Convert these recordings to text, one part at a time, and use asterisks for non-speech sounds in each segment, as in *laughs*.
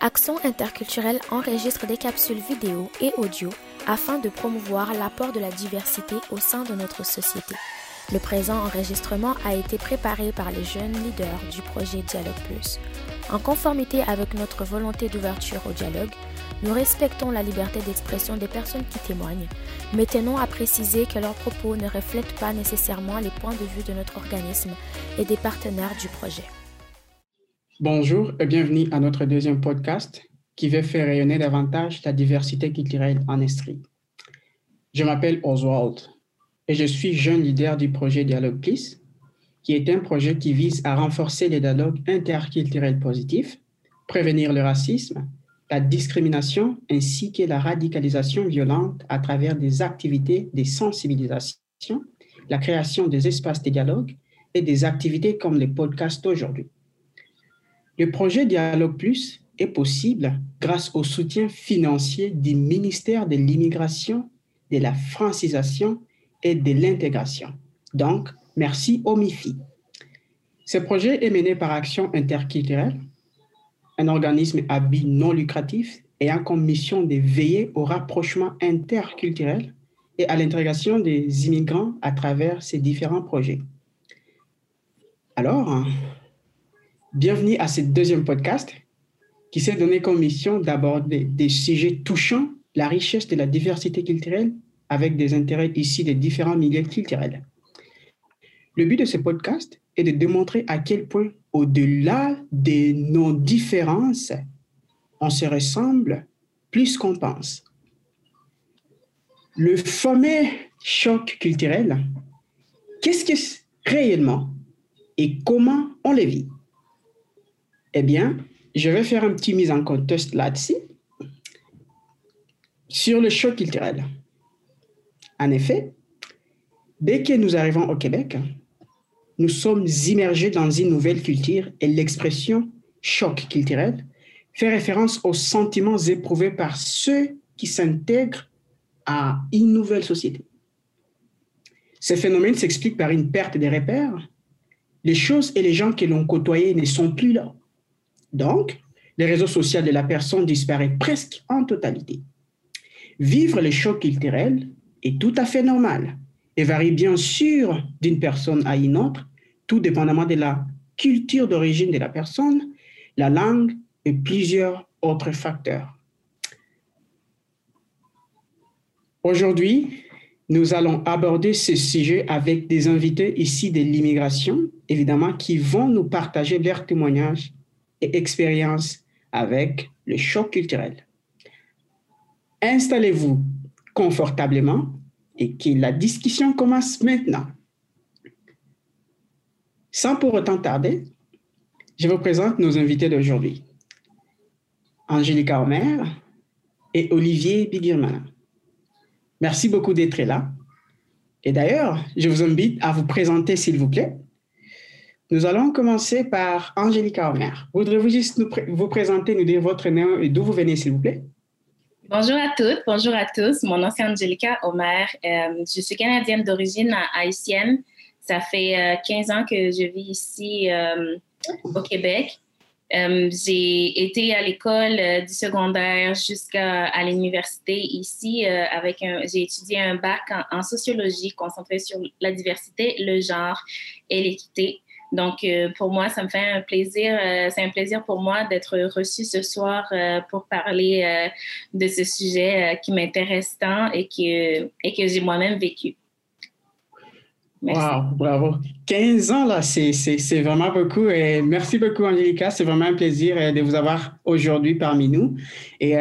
Action interculturelle enregistre des capsules vidéo et audio afin de promouvoir l'apport de la diversité au sein de notre société. Le présent enregistrement a été préparé par les jeunes leaders du projet Dialogue Plus. En conformité avec notre volonté d'ouverture au dialogue, nous respectons la liberté d'expression des personnes qui témoignent, mais tenons à préciser que leurs propos ne reflètent pas nécessairement les points de vue de notre organisme et des partenaires du projet. Bonjour et bienvenue à notre deuxième podcast qui veut faire rayonner davantage la diversité culturelle en Estrie. Je m'appelle Oswald et je suis jeune leader du projet Dialogue Plus, qui est un projet qui vise à renforcer les dialogues interculturels positifs, prévenir le racisme, la discrimination ainsi que la radicalisation violente à travers des activités de sensibilisation, la création des espaces de dialogue et des activités comme les podcasts d'aujourd'hui. Le projet Dialogue Plus est possible grâce au soutien financier du ministère de l'Immigration, de la francisation et de l'intégration. Donc, merci au MIFI. Ce projet est mené par Action interculturelle, un organisme à but non lucratif ayant comme mission de veiller au rapprochement interculturel et à l'intégration des immigrants à travers ces différents projets. Alors, Bienvenue à ce deuxième podcast qui s'est donné comme mission d'aborder des sujets touchant la richesse de la diversité culturelle avec des intérêts ici des différents milieux culturels. Le but de ce podcast est de démontrer à quel point, au-delà de nos différences, on se ressemble plus qu'on pense. Le fameux choc culturel, qu'est-ce que c'est réellement et comment on le vit? Eh bien, je vais faire un petit mise en contexte là-dessus sur le choc culturel. En effet, dès que nous arrivons au Québec, nous sommes immergés dans une nouvelle culture et l'expression choc culturel fait référence aux sentiments éprouvés par ceux qui s'intègrent à une nouvelle société. Ce phénomène s'explique par une perte des repères. Les choses et les gens que l'on côtoyait ne sont plus là. Donc, les réseaux sociaux de la personne disparaissent presque en totalité. Vivre les chocs culturels est tout à fait normal et varie bien sûr d'une personne à une autre, tout dépendamment de la culture d'origine de la personne, la langue et plusieurs autres facteurs. Aujourd'hui, nous allons aborder ce sujet avec des invités ici de l'immigration, évidemment, qui vont nous partager leurs témoignages et expérience avec le choc culturel. Installez-vous confortablement et que la discussion commence maintenant. Sans pour autant tarder, je vous présente nos invités d'aujourd'hui. Angélica Omer et Olivier Bigirman. Merci beaucoup d'être là. Et d'ailleurs, je vous invite à vous présenter, s'il vous plaît, nous allons commencer par Angélica Omer. Voudrez-vous juste vous présenter, nous dire votre nom et d'où vous venez, s'il vous plaît? Bonjour à toutes, bonjour à tous. Mon nom c'est Angélica Omer. Euh, je suis canadienne d'origine haïtienne. Ça fait 15 euh, ans que je vis ici euh, au Québec. j'ai été à l'école du secondaire jusqu'à l'université ici j'ai étudié un bac en sociologie concentré sur la diversité, le genre et l'équité. Donc, euh, pour moi, ça me fait un plaisir, euh, c'est un plaisir pour moi d'être reçue ce soir euh, pour parler de ce sujet qui m'intéresse tant et que, et que j'ai moi-même vécu. Wow, bravo. 15 ans, là, c'est vraiment beaucoup. Et merci beaucoup, Angélica. C'est vraiment un plaisir de vous avoir aujourd'hui parmi nous. Et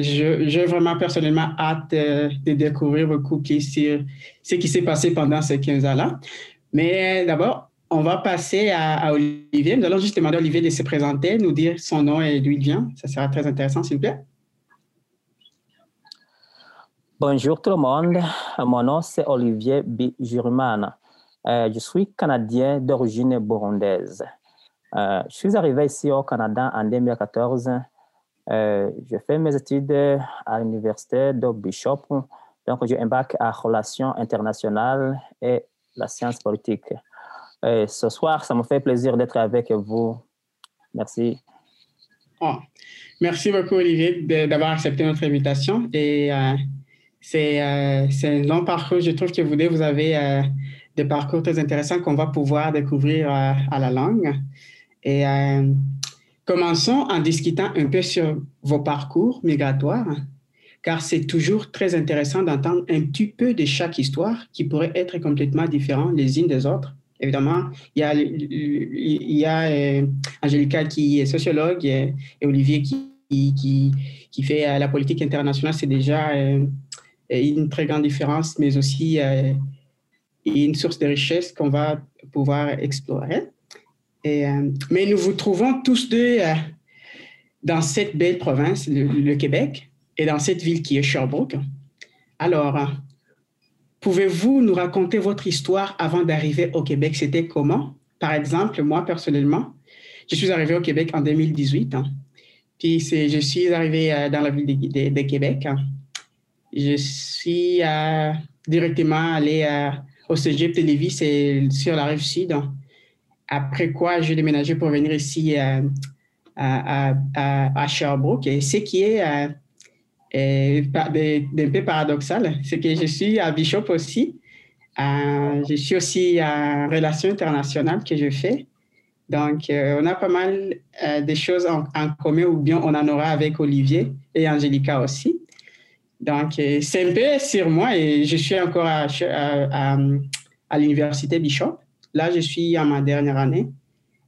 j'ai vraiment personnellement hâte de découvrir beaucoup ce qui s'est passé pendant ces 15 ans-là. Mais d'abord, on va passer à, Olivier. Nous allons juste demander à Olivier de se présenter, nous dire son nom et d'où il vient. Ça sera très intéressant, s'il vous plaît. Bonjour tout le monde. Mon nom c'est Olivier B. Euh, je suis canadien d'origine burundaise. Euh, je suis arrivé ici au Canada en 2014. Euh, je fais mes études à l'université de Bishop. Donc, j'ai bac à relations internationales et la science politique ce soir, ça me fait plaisir d'être avec vous. Merci. Ah, Merci beaucoup, Olivier, d'avoir accepté notre invitation. Et euh, c'est un long parcours. Je trouve que vous deux, vous avez des parcours très intéressants qu'on va pouvoir découvrir à la langue. Et commençons en discutant un peu sur vos parcours migratoires car c'est toujours très intéressant d'entendre un petit peu de chaque histoire qui pourrait être complètement différente les unes des autres. Évidemment, il y a, il euh, qui est sociologue et, Olivier qui, qui, qui, fait euh, la politique internationale. C'est déjà euh, une très grande différence, mais aussi une source de richesse qu'on va pouvoir explorer. Mais nous vous trouvons tous deux dans cette belle province, le Québec et dans cette ville qui est Sherbrooke. Alors, pouvez-vous nous raconter votre histoire avant d'arriver au Québec? C'était comment? Par exemple, moi, personnellement, je suis arrivé au Québec en 2018. Hein. Puis je suis arrivé euh, dans la ville de, Québec. Hein. Je suis euh, directement allé euh, au Cégep de Lévis, sur la rive sud. Hein. Après quoi, j'ai déménagé pour venir ici à, à, Sherbrooke. Et ce qui est d'un peu paradoxal, c'est que je suis à Bishop aussi. Euh, je suis aussi en relation internationale que je fais. Donc, euh, on a pas mal euh, de choses en, commun ou bien on en aura avec Olivier et Angélica aussi. Donc, c'est un peu sur moi et je suis encore à, à, à, l'université Bishop. Là, je suis à ma dernière année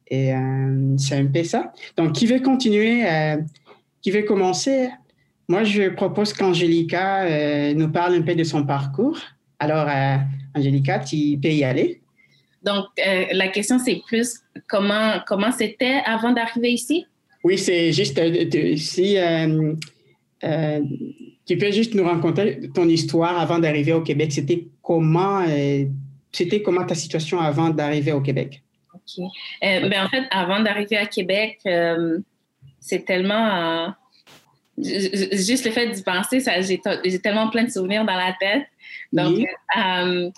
et c'est un peu ça. Donc, qui veut continuer, qui veut commencer moi, je propose qu'Angélica euh, nous parle un peu de son parcours. Alors, euh, Angélica, tu peux y aller. Donc, euh, la question, c'est plus comment comment c'était avant d'arriver ici? Oui, c'est juste si tu peux juste nous raconter ton histoire avant d'arriver au Québec. C'était comment c'était comment ta situation avant d'arriver au Québec? OK. ben, en fait, avant d'arriver à Québec, c'est tellement juste le fait d'y penser, j'ai tellement plein de souvenirs dans la tête. Donc, euh,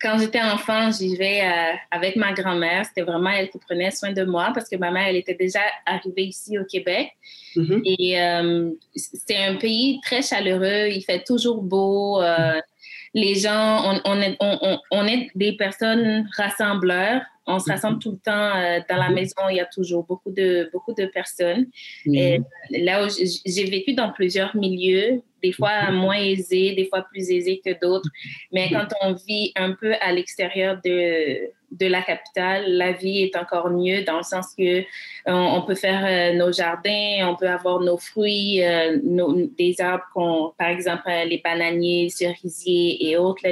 quand j'étais enfant, j'y vais euh, avec ma grand-mère. C'était vraiment elle qui prenait soin de moi parce que ma mère, elle était déjà arrivée ici au Québec. Mm-hmm. Et euh, c'est un pays très chaleureux. Il fait toujours beau. Les gens, on, est, on, est des personnes rassembleurs. On se rassemble tout le temps euh, dans la maison. Il y a toujours beaucoup de, beaucoup de personnes. Et là où j'ai vécu dans plusieurs milieux, des fois moins aisés, des fois plus aisés que d'autres. Mais quand on vit un peu à l'extérieur de, de la capitale, la vie est encore mieux dans le sens que euh, on, peut faire euh, nos jardins, on peut avoir nos fruits, euh, des arbres qu'on, par exemple les bananiers, cerisiers et autres,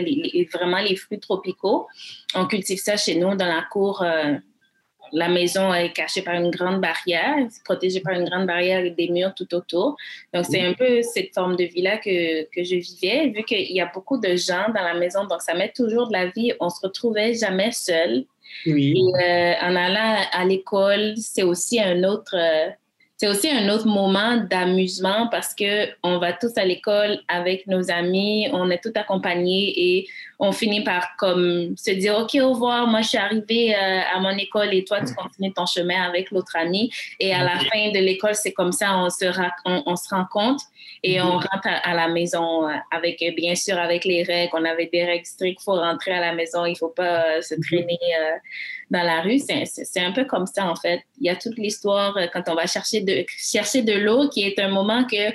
vraiment les fruits tropicaux. On cultive ça chez nous dans la cour la maison est cachée par une grande barrière, protégée par une grande barrière et des murs tout autour. Donc, c'est un peu cette forme de vie-là que, que je vivais, vu qu'il y a beaucoup de gens dans la maison, donc ça met toujours de la vie. On se retrouvait jamais seul. Oui. Et euh, en allant à l'école, c'est aussi un autre, euh, c'est aussi un autre moment d'amusement parce que on va tous à l'école avec nos amis, on est tous accompagnés et on finit par comme se dire ok au revoir, moi je suis arrivée euh, à mon école et toi tu continues ton chemin avec l'autre ami. Et à la fin de l'école c'est comme ça on se on, se rencontre et on rentre à, la maison euh, avec bien sûr avec les règles, on avait des règles strictes, il faut rentrer à la maison, il faut pas euh, se traîner dans la rue. C'est un peu comme ça, en fait. Il y a toute l'histoire euh, quand on va chercher de, chercher de l'eau, qui est un moment que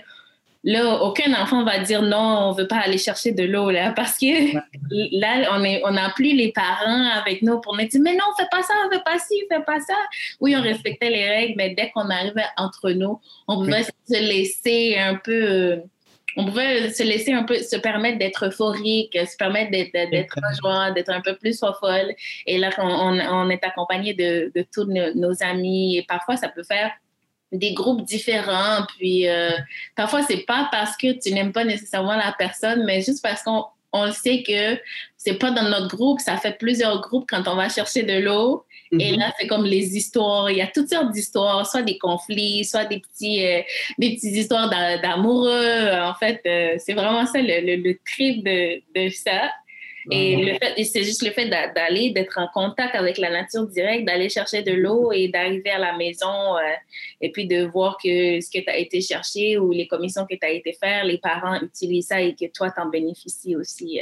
là, aucun enfant va dire non, on veut pas aller chercher de l'eau, là, parce que là, on est, on n'a plus les parents avec nous pour nous dire, mais non, fais pas ça, fais pas ci, fais pas ça. Oui, on respectait les règles, mais dès qu'on arrivait entre nous, on pouvait se laisser un peu euh, on pouvait se laisser un peu, se permettre d'être euphorique, se permettre d'être joie, d'être un peu plus folle. Et là, on, on est accompagné de, de tous nos, amis. Et parfois, ça peut faire des groupes différents. Puis euh, parfois, c'est pas parce que tu n'aimes pas nécessairement la personne, mais juste parce qu'on on sait que c'est pas dans notre groupe, ça fait plusieurs groupes quand on va chercher de l'eau. Et mhm. là, c'est comme les histoires. Il y a toutes sortes d'histoires, soit des conflits, soit des petits, euh, des petites histoires d'amoureux. En fait, euh, c'est vraiment ça le, le, trip de, de, ça. Et le fait, c'est juste le fait d'aller, d'être en contact avec la nature directe, d'aller chercher de l'eau et d'arriver à la maison euh, et puis de voir que ce que tu as été chercher ou les commissions que tu as été faire, les parents utilisent ça et que toi, tu en bénéficies aussi.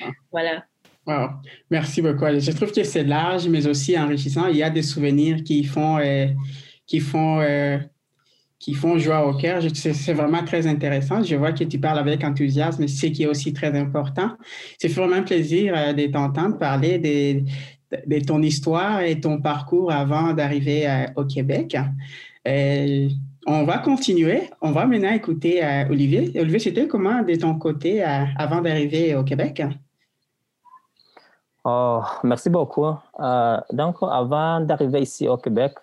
Ah. Voilà. Wow. Merci beaucoup. Je trouve que c'est large, mais aussi enrichissant. Il y a des souvenirs qui font, euh, qui font qui font joie au cœur. C'est vraiment très intéressant. Je vois que tu parles avec enthousiasme, ce qui est aussi très important. C'est vraiment un plaisir euh, de t'entendre parler de, ton histoire et ton parcours avant d'arriver euh, au Québec. Euh, on va continuer. On va maintenant écouter Olivier. Olivier, c'était comment de ton côté avant d'arriver au Québec? Oh, merci beaucoup. donc, avant d'arriver ici au Québec,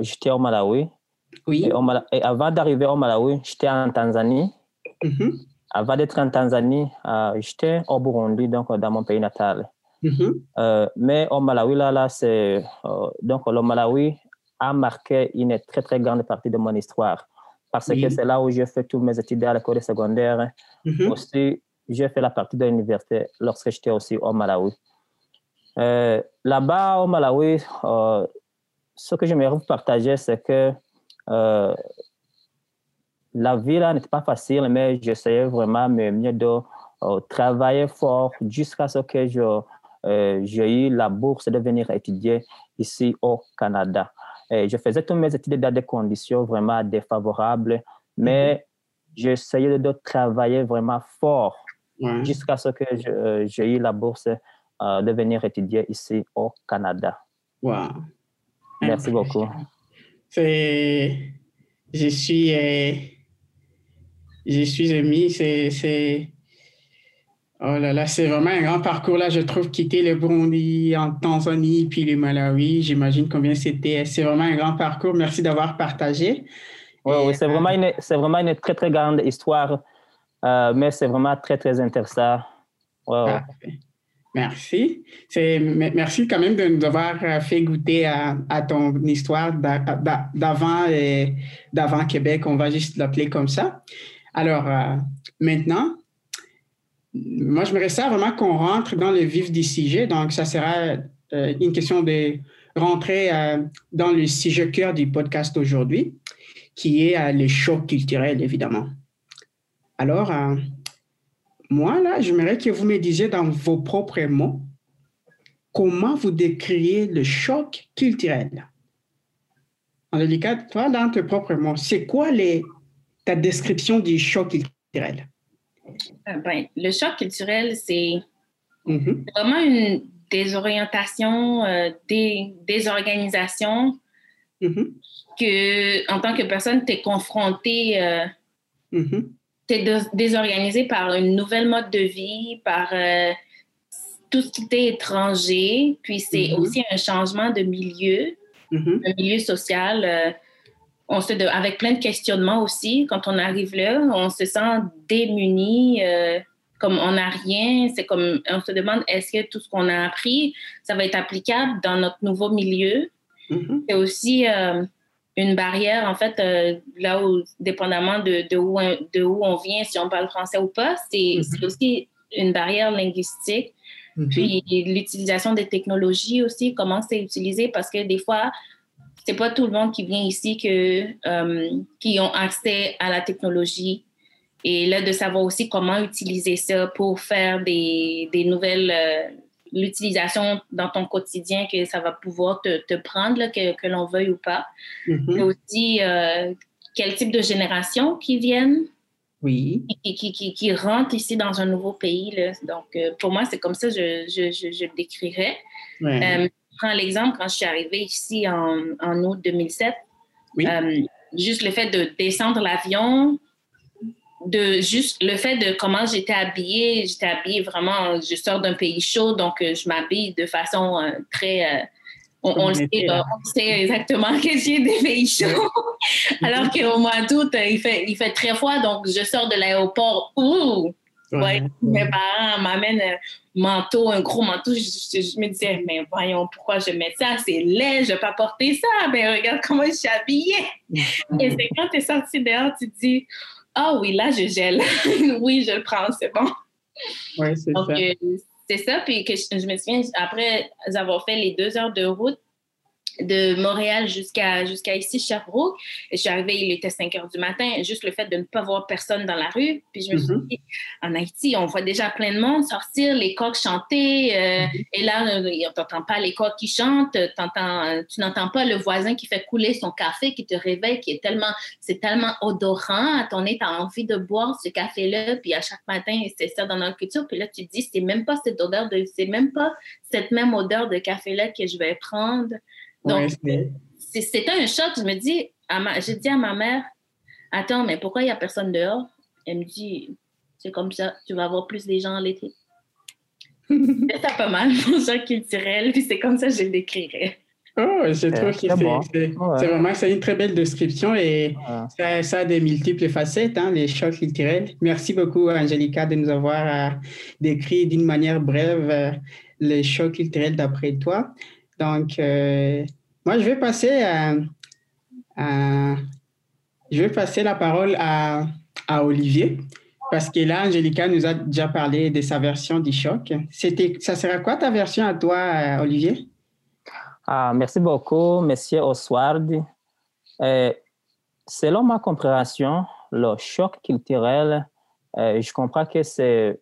j'étais au Malawi. Oui. Et, avant d'arriver au Malawi, j'étais en Tanzanie. Mm-hmm. Avant d'être en Tanzanie, euh, j'étais au Burundi, donc dans mon pays natal. Mm-hmm. Euh, mais au Malawi, là, là c'est. Euh, donc, le Malawi a marqué une très, très grande partie de mon histoire. Parce que c'est là où j'ai fait tous mes études à l'école secondaire. Mm-hmm. Aussi, j'ai fait la partie de l'université lorsque j'étais aussi au Malawi. Là-bas, au Malawi, ce que j'aimerais vous partager, c'est que euh, la vie là n'était pas facile, mais j'essayais vraiment mieux de euh, travailler fort jusqu'à ce que euh, j'ai eu la bourse de venir étudier ici au Canada. Et je faisais toutes mes études dans des conditions vraiment défavorables, mais mhm. j'essayais de travailler vraiment fort jusqu'à ce que j'ai eu la bourse de venir étudier ici au Canada. Wow. Merci beaucoup. C'est, je suis, euh, je suis émis. C'est, c'est, oh là là, c'est vraiment un grand parcours là. Je trouve quitter le Burundi, en Tanzanie, puis le Malawi. J'imagine combien c'était. C'est vraiment un grand parcours. Merci d'avoir partagé. Oui, oui c'est vraiment une, c'est vraiment une très très grande histoire, euh, mais c'est vraiment très très intéressant. Ouais, Merci. merci quand même de nous avoir euh, fait goûter à, ton histoire d'avant d'avant Québec. On va juste l'appeler comme ça. Alors, euh, maintenant, moi, je me ça vraiment qu'on rentre dans le vif du sujet. Donc, ça sera euh, une question de rentrer dans le sujet cœur du podcast aujourd'hui, qui est les chocs culturels, évidemment. Alors, moi, là, j'aimerais que vous me disiez dans vos propres mots comment vous décriez le choc culturel? En délicat, toi, dans tes propres mots, c'est quoi les, ta description du choc culturel? Euh, ben, le choc culturel, c'est mm-hmm. vraiment une désorientation, euh, des désorganisation mm-hmm. que, en tant que personne, tu es confronté euh, mm-hmm désorganisé par une nouvelle mode de vie, par euh, tout ce qui était étranger, puis c'est mm-hmm. aussi un changement de milieu, mm-hmm. un milieu social. Euh, on se avec plein de questionnements aussi. Quand on arrive là, on se sent démuni, euh, comme on n'a rien. C'est comme on se demande est-ce que tout ce qu'on a appris, ça va être applicable dans notre nouveau milieu? C'est aussi une barrière, en fait, euh, là où, dépendamment de, de, où, de où on vient, si on parle français ou pas, c'est mhm. aussi une barrière linguistique. Mhm. Puis l'utilisation des technologies aussi, comment c'est utilisé, parce que des fois, c'est pas tout le monde qui vient ici que, euh, qui ont accès à la technologie. Et là, de savoir aussi comment utiliser ça pour faire des, des nouvelles, euh, l'utilisation dans ton quotidien que ça va pouvoir te, te prendre, que, que l'on veuille ou pas. Mais aussi, euh, quel type de génération qui viennent? Oui. Qui, qui, qui, qui rentrent ici dans un nouveau pays. Là. Donc, euh, pour moi, c'est comme ça que je, je, je, je le décrirais. Euh, je prends l'exemple quand je suis arrivée ici en, en août 2007. Oui. juste le fait de descendre l'avion, de juste le fait de comment j'étais habillée, j'étais habillée vraiment, je sors d'un pays chaud, donc euh, je m'habille de façon euh, très... Euh, on, le sait, on, sait, exactement *laughs* que j'ai des pays chauds. *laughs* Alors qu'au mois d'août, il fait, il fait très froid, donc je sors de l'aéroport. Ouh! Ouais, mes parents m'amènent un manteau, un gros manteau. Je, me disais, mais voyons, pourquoi je mets ça? C'est laid, je ne vais pas porter ça. Mais ben, regarde comment je suis habillée. Et c'est quand tu es sorti dehors, tu te dis, ah oui, là, je gèle. *laughs* oui, je le prends, c'est bon. Oui, c'est ça. Euh, c'est ça. Puis que je, je, me souviens, après avoir fait les deux heures de route, de Montréal jusqu'à jusqu'à ici, Sherbrooke. Je suis arrivée, il était 5 heures du matin. Juste le fait de ne pas voir personne dans la rue. Puis je me suis mm-hmm. dit, en Haïti, on voit déjà plein de monde sortir, les coqs chanter. Euh, mm-hmm. Et là, euh, on n'entend pas les coqs qui chantent. Entends, tu n'entends pas le voisin qui fait couler son café, qui te réveille, qui est tellement, c'est tellement odorant. À ton nez, tu as envie de boire ce café-là. Puis à chaque matin, c'est ça dans notre culture. Puis là, tu te dis, c'est même pas cette odeur de, c'est même pas cette même odeur de café-là que je vais prendre. Donc, c'était un choc. Je me dis, j'ai dit à ma mère, attends, mais pourquoi il n'y a personne dehors? Elle me dit, c'est comme ça, tu vas avoir plus des gens l'été. *laughs* c'est pas mal, mon choc culturel, puis c'est comme ça que je le décrirais. Oh, je trouve que c'est vraiment c'est une très belle description et ça, a des multiples facettes, hein, les chocs culturels. Merci beaucoup, Angelica, de nous avoir euh, décrit d'une manière brève euh, les chocs culturels d'après toi. Donc, euh, moi, je vais passer à, je vais passer la parole à, Olivier, parce que là, Angelica nous a déjà parlé de sa version du choc. C'était, ça sera quoi ta version à toi, euh, Olivier? Ah, merci beaucoup, Monsieur Oswald. Euh, selon ma compréhension, le choc culturel, je comprends que c'est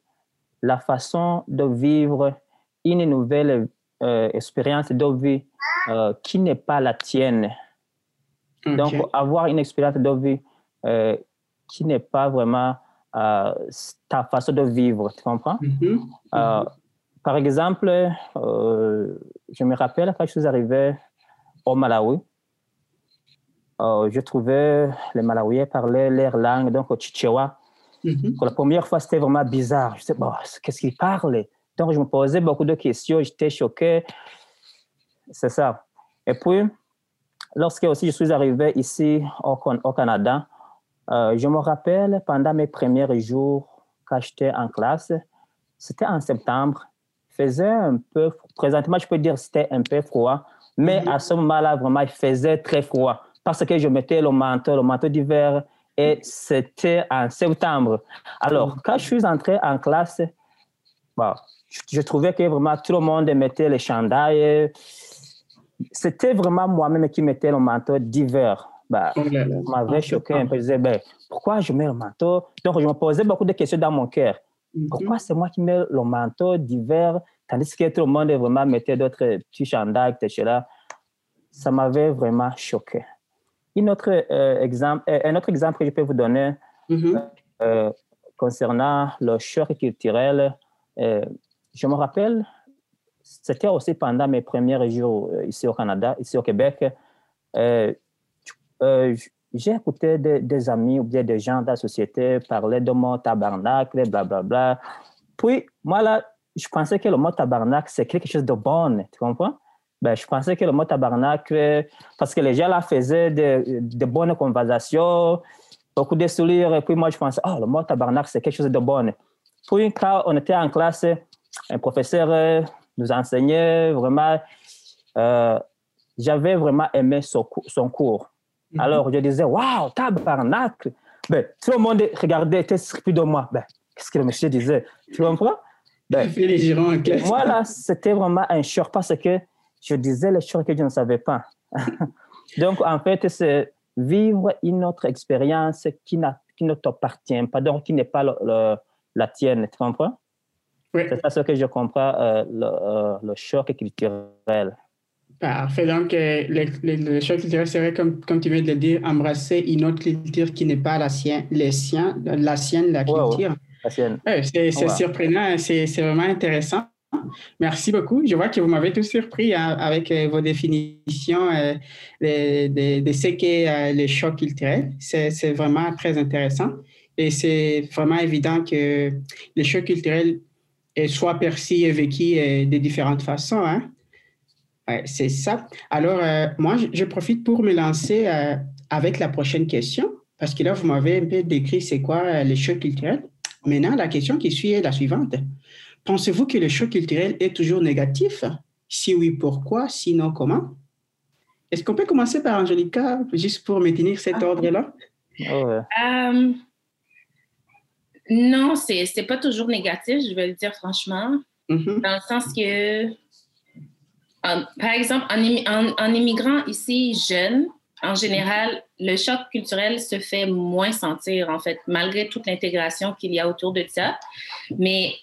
la façon de vivre une nouvelle euh, expérience de vie euh, qui n'est pas la tienne. Donc, avoir une expérience de vie euh, qui n'est pas vraiment ta façon de vivre, tu comprends? Mm-hmm. Mm-hmm. par exemple, je me rappelle quand je suis arrivé au Malawi, je trouvais les Malawiens parler leur langue, donc au Chichewa. Mm-hmm. Pour la première fois, c'était vraiment bizarre. Je sais, bon, qu'est-ce qu'ils parlent? Donc, je me posais beaucoup de questions, j'étais choqué. C'est ça. Et puis, lorsque aussi je suis arrivé ici au, au Canada, euh, je me rappelle pendant mes premiers jours quand j'étais en classe, c'était en septembre, il faisait un peu, présentement je peux dire c'était un peu froid, mais mhm. à ce moment-là, vraiment, il faisait très froid parce que je mettais le manteau, le manteau d'hiver, et c'était en septembre. Alors, mhm. quand je suis entré en classe, bon, je, trouvais que vraiment tout le monde mettait les chandails. C'était vraiment moi-même qui mettais le manteau d'hiver. Bah, m'avait choqué un peu. Je disais, ben, pourquoi je mets le manteau? Donc, je me posais beaucoup de questions dans mon cœur. Mhm. Pourquoi c'est moi qui mets le manteau d'hiver, tandis que tout le monde vraiment mettait d'autres petits chandails, etc. Ça m'avait vraiment choqué. Une autre, euh, exemple, euh, un autre exemple que je peux vous donner mhm. euh, concernant le choc culturel, je me rappelle, c'était aussi pendant mes premiers jours euh, ici au Canada, ici au Québec. Euh, euh, j'ai écouté des, amis ou bien des gens de la société parler de mon tabernacle, blablabla. Bla, bla. Puis, moi, là, je pensais que le mot tabernacle, c'est quelque chose de bon, tu comprends? Ben, je pensais que le mot tabernacle, parce que les gens là faisaient de, de bonnes conversations, beaucoup de sourires, et puis moi, je pensais, oh, le mot tabernacle, c'est quelque chose de bon. Puis, quand on était en classe, un professeur euh, nous enseignait vraiment. Euh, j'avais vraiment aimé son, cours. Mhm. Alors, je disais, waouh, tabarnak! Ben, tout le monde regardait, était surpris de moi. Ben, qu'est-ce que le monsieur disait? Tu comprends? Ben, les en classe. Voilà, c'était vraiment un choc parce que je disais les choses que je ne savais pas. *laughs* donc, en fait, c'est vivre une autre expérience qui, qui ne t'appartient pas, donc qui n'est pas la tienne. Tu comprends? C'est ça ce que je comprends, euh, euh, le, choc culturel. Parfait. Donc, euh, le, choc culturel serait, comme, comme tu viens de le dire, embrasser une autre culture qui n'est pas la sienne, les siens, la sienne, la culture. La sienne. c'est surprenant, c'est vraiment intéressant. Merci beaucoup. Je vois que vous m'avez tout surpris hein, avec vos définitions de, de, de, ce qu'est le choc culturel. C'est vraiment très intéressant. Et c'est vraiment évident que le choc culturel soit perçu et vécu euh, de différentes façons. Hein? c'est ça. Alors, euh, moi, je, profite pour me lancer euh, avec la prochaine question, parce que là, vous m'avez un peu décrit c'est quoi le choc culturel. Maintenant, la question qui suit est la suivante. Pensez-vous que le choc culturel est toujours négatif? Si oui, pourquoi? Sinon, comment? Est-ce qu'on peut commencer par Angelica, juste pour maintenir cet ah. ordre-là? Oh, Non, c'est n'est pas toujours négatif, je vais le dire franchement. Mm-hmm. Dans le sens que, par exemple, en, en, immigrant ici jeune, en général, le choc culturel se fait moins sentir, en fait, malgré toute l'intégration qu'il y a autour de ça. Mais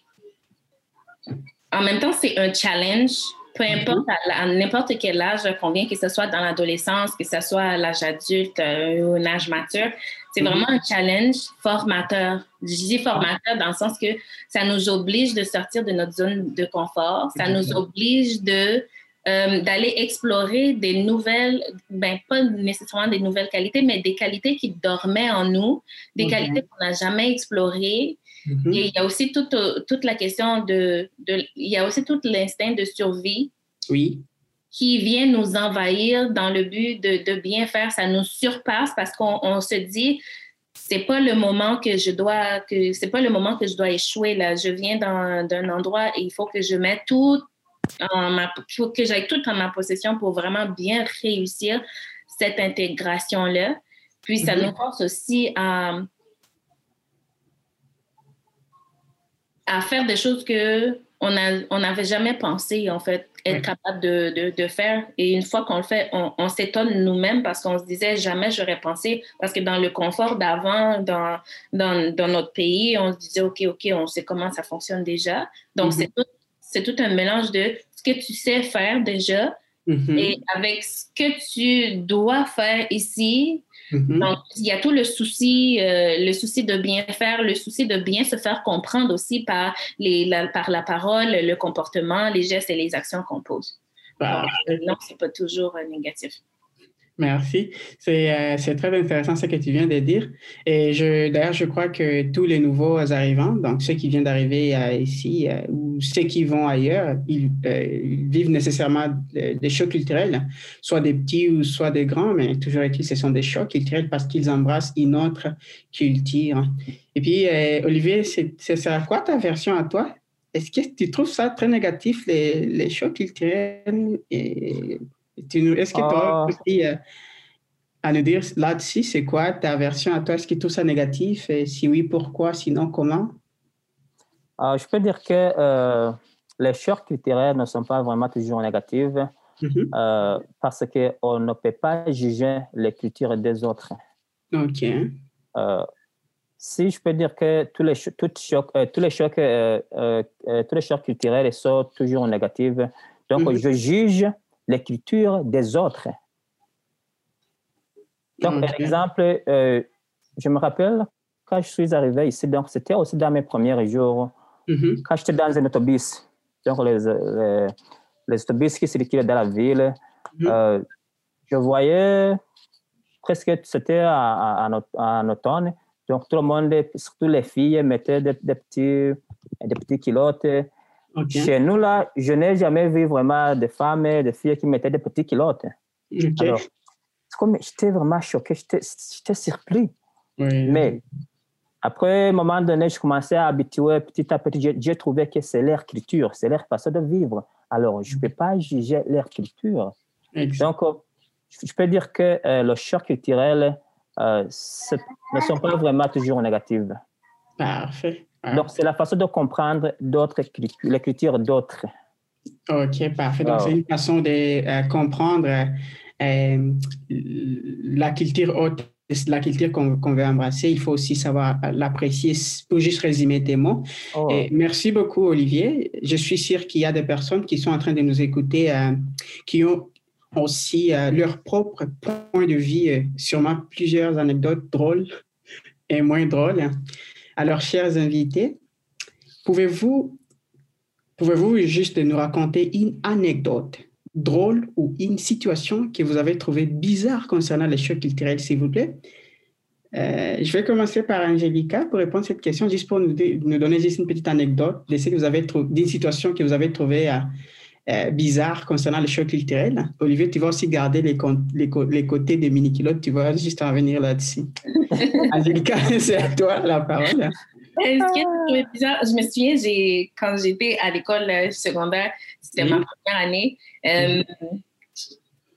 en même temps, c'est un challenge, peu mhm. importe à, n'importe quel âge qu'on vient, que ce soit dans l'adolescence, que ce soit à l'âge adulte euh, ou un âge mature. C'est mhm. vraiment un challenge formateur. Je dis formateur dans le sens que ça nous oblige de sortir de notre zone de confort, ça nous oblige de euh, d'aller explorer des nouvelles, ben pas nécessairement des nouvelles qualités, mais des qualités qui dormaient en nous, des qualités qu'on n'a jamais explorées. Mm-hmm. Et il y a aussi toute, toute la question de, de, il y a aussi tout l'instinct de survie. Oui. Qui vient nous envahir dans le but de, de bien faire. Ça nous surpasse parce qu'on on se dit, c'est pas le moment que je dois que c'est pas le moment que je dois échouer là je viens d'un endroit et il faut que je mette tout que j'ai tout en ma possession pour vraiment bien réussir cette intégration-là. Puis ça mhm. nous force aussi à, à faire des choses que on n'avait jamais pensé, en fait, être capable de, de, faire. Et une fois qu'on le fait, on, s'étonne nous-mêmes parce qu'on se disait jamais j'aurais pensé, parce que dans le confort d'avant, dans, dans, dans, notre pays, on se disait, OK, OK, on sait comment ça fonctionne déjà. Donc, c'est mhm. tout c'est tout un mélange de ce que tu sais faire déjà mm-hmm. et avec ce que tu dois faire ici. Mm-hmm. Donc, il y a tout le souci, euh, le souci de bien faire, le souci de bien se faire comprendre aussi par, les, la, par la parole, le comportement, les gestes et les actions qu'on pose. Donc, non, c'est pas toujours euh, négatif. Merci. Euh, c'est très intéressant ce que tu viens de dire. Et d'ailleurs, je crois que tous les nouveaux arrivants, donc ceux qui viennent d'arriver euh, ici euh, ou ceux qui vont ailleurs, ils, vivent nécessairement des chocs culturels, soit des petits ou soit des grands, mais toujours est-il, ce sont des chocs culturels parce qu'ils embrassent une autre culture. Et puis, Olivier, c'est à quoi ta version à toi? Est-ce que tu trouves ça très négatif, les, les chocs culturels et est-ce que tu as aussi euh, à nous dire là-dessus, c'est quoi ta version à toi? Est-ce que tout ça négatif? Et si oui, pourquoi? Sinon, comment? Euh, je peux dire que euh, les chocs culturels ne sont pas vraiment toujours négatifs mm-hmm. parce qu'on ne peut pas juger les cultures des autres. OK. si je peux dire que tous les, chocs, tous les chocs, tous les chocs culturels sont toujours négatifs, donc mm-hmm. je juge l'écriture des autres. Donc, par exemple, euh, je me rappelle quand je suis arrivé ici, donc c'était aussi dans mes premiers jours, mm-hmm. quand j'étais dans un autobus, donc les, les, autobus qui circulent dans la ville, mm-hmm. euh, je voyais presque, c'était en automne, donc tout le monde, surtout les filles, mettaient des, des petits, des petits culottes chez nous, là, je n'ai jamais vu vraiment de femmes et de filles qui mettaient des petits culottes. Alors, j'étais vraiment choqué, j'étais surpris. Mais après, un moment donné, je commençais à habituer petit à petit. J'ai trouvé que c'est leur culture, c'est leur façon de vivre. Alors, je ne peux pas juger leur culture. Donc, je peux dire que euh, le choc culturel euh, ne sont pas vraiment toujours négatifs. Parfait. Donc, c'est la façon de comprendre d'autres l'écriture d'autres. OK, parfait. Donc, c'est une façon de euh, comprendre euh, la culture haute la culture qu'on veut embrasser, il faut aussi savoir l'apprécier. Pour juste résumer tes mots. Oh. Et merci beaucoup, Olivier. Je suis sûr qu'il y a des personnes qui sont en train de nous écouter, euh, qui ont aussi leur propre point de vue, sûrement plusieurs anecdotes drôles et moins drôles. Alors, chers invités, pouvez-vous pouvez-vous juste nous raconter une anecdote drôle ou une situation que vous avez trouvée bizarre concernant les chocs culturels, s'il vous plaît? Euh, je vais commencer par Angélica pour répondre à cette question, juste pour nous, donner juste une petite anecdote d'une situation que vous avez trouvée euh, bizarre concernant les chocs culturels. Olivier, tu vas aussi garder les, les, les côtés des mini-kilotes, tu vas juste en venir là-dessus. *laughs* Angélica, *laughs* c'est à toi la parole. Je me souviens, quand j'étais à l'école euh, secondaire, c'était ma première année. Euh,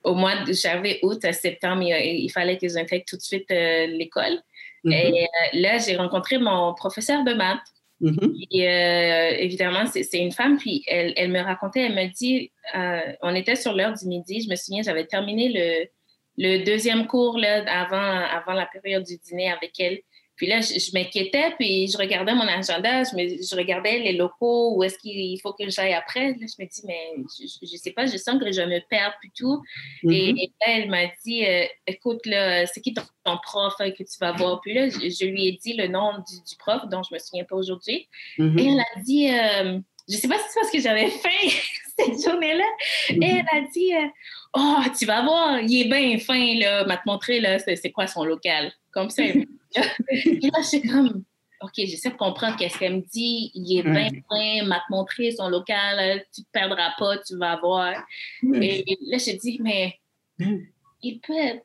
au mois de j'avais août à septembre, il, fallait que j'intègre tout de suite l'école. Mm-hmm. Et là, j'ai rencontré mon professeur de maths. Mm-hmm. Et évidemment, c'est une femme, puis elle, elle, me racontait, elle me dit, on était sur l'heure du midi, je me souviens, j'avais terminé le, le deuxième cours là, avant, avant la période du dîner avec elle. Puis là, je, m'inquiétais, puis je regardais mon agenda, je, je regardais les locaux, où est-ce qu'il faut que j'aille après. Là, je me dis, mais je ne sais pas, je sens que je me perds plutôt. tout. et, là, elle m'a dit, euh, écoute, là, c'est qui ton, prof hein, que tu vas voir? Puis là, je, lui ai dit le nom du, prof, dont je ne me souviens pas aujourd'hui. Mm-hmm. Et elle a dit, euh, je ne sais pas si c'est parce que j'avais *laughs* faim cette journée-là. Et mm-hmm. elle a dit, euh, oh, tu vas voir, il est bien fin, là, m'a te montrer, là, c'est quoi son local. Comme ça. *laughs* Et là, je comme, OK, j'essaie de comprendre qu'est-ce qu'elle me dit. Il est bien fin, m'a te montré son local, tu ne te perdras pas, tu vas voir. Et là, je dis, mais il peut être.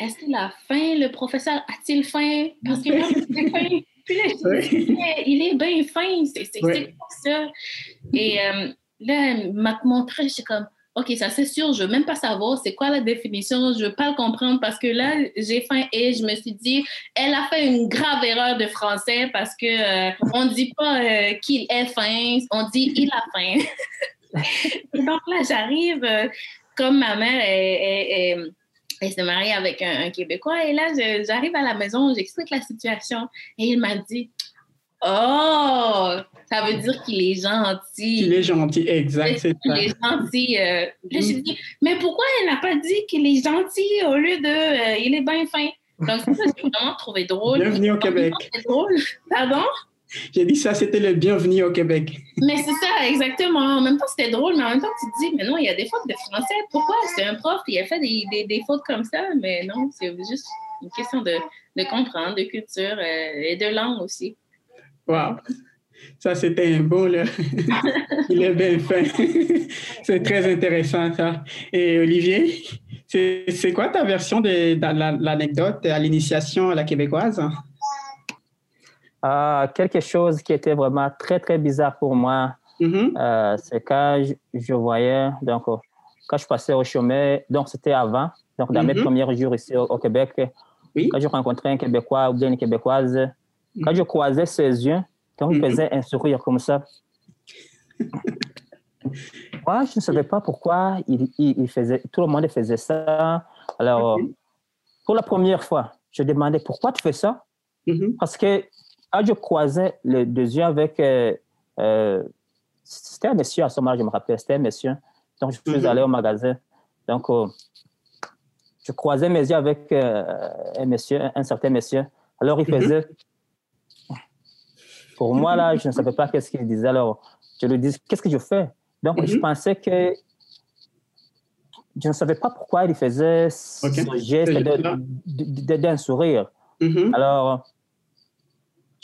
Est-ce qu'il a faim, le professeur? A-t-il faim? Parce que là, c'est faim. Puis là, je dis, il est bien fin, c'est ouais. ça? Et euh, là, elle m'a montré, je suis comme, OK, ça c'est sûr, je veux même pas savoir c'est quoi la définition, je veux pas le comprendre parce que là, j'ai faim et je me suis dit, elle a fait une grave erreur de français parce que euh, on dit pas euh, qu'il est faim, on dit il a faim. *laughs* Donc là, j'arrive, euh, comme ma mère elle s'est mariée avec un, Québécois et là, j'arrive à la maison, j'explique la situation et il m'a dit, Oh, ça veut dire qu'il est gentil. Qu'il est gentil, exact, c'est ça. Il est gentil. Euh, là, je dis, mais pourquoi elle n'a pas dit qu'il est gentil au lieu de euh, il est bien fin? Donc, ça, j'ai vraiment trouvé drôle. Bienvenue au Québec. Drôle. Pardon? J'ai dit ça, c'était le bienvenu au Québec. Mais c'est ça, exactement. En même temps, c'était drôle, mais en même temps, tu te dis, mais non, il y a des fautes de français. Pourquoi? C'est un prof, il a fait des, des, des, fautes comme ça, mais non, c'est juste une question de, de comprendre, de culture euh, et de langue aussi. Wow! Ça, c'était un beau, là. *laughs* Il est bien fin. c'est très intéressant, ça. Et Olivier, c'est quoi ta version de, l'anecdote à l'initiation à la québécoise? Ah, quelque chose qui était vraiment très, très bizarre pour moi. Mm-hmm. Euh, c'est quand je, voyais, donc, quand je passais au chemin, donc c'était avant, donc dans mes mm-hmm. premiers jours ici au, Québec, quand je rencontrais un Québécois ou bien une Québécoise, quand je croisais ses yeux, quand il faisait un sourire comme ça, *laughs* moi, je ne savais pas pourquoi il, il, faisait, tout le monde faisait ça. Alors, pour la première fois, je demandais pourquoi tu fais ça? Mm-hmm. Parce que quand je croisais les deux yeux avec. Euh, euh, c'était un monsieur à ce moment je me rappelle, c'était un monsieur. Donc, je suis mm-hmm. allé au magasin. Donc, euh, je croisais mes yeux avec un monsieur, un certain monsieur. Alors, il mm-hmm. faisait. Pour moi, là, je ne savais pas qu'est-ce qu'il disait. Alors, je lui dis, qu'est-ce que je fais? Donc, je mhm. pensais que je ne savais pas pourquoi il faisait ce geste d'un sourire. Mhm. Alors,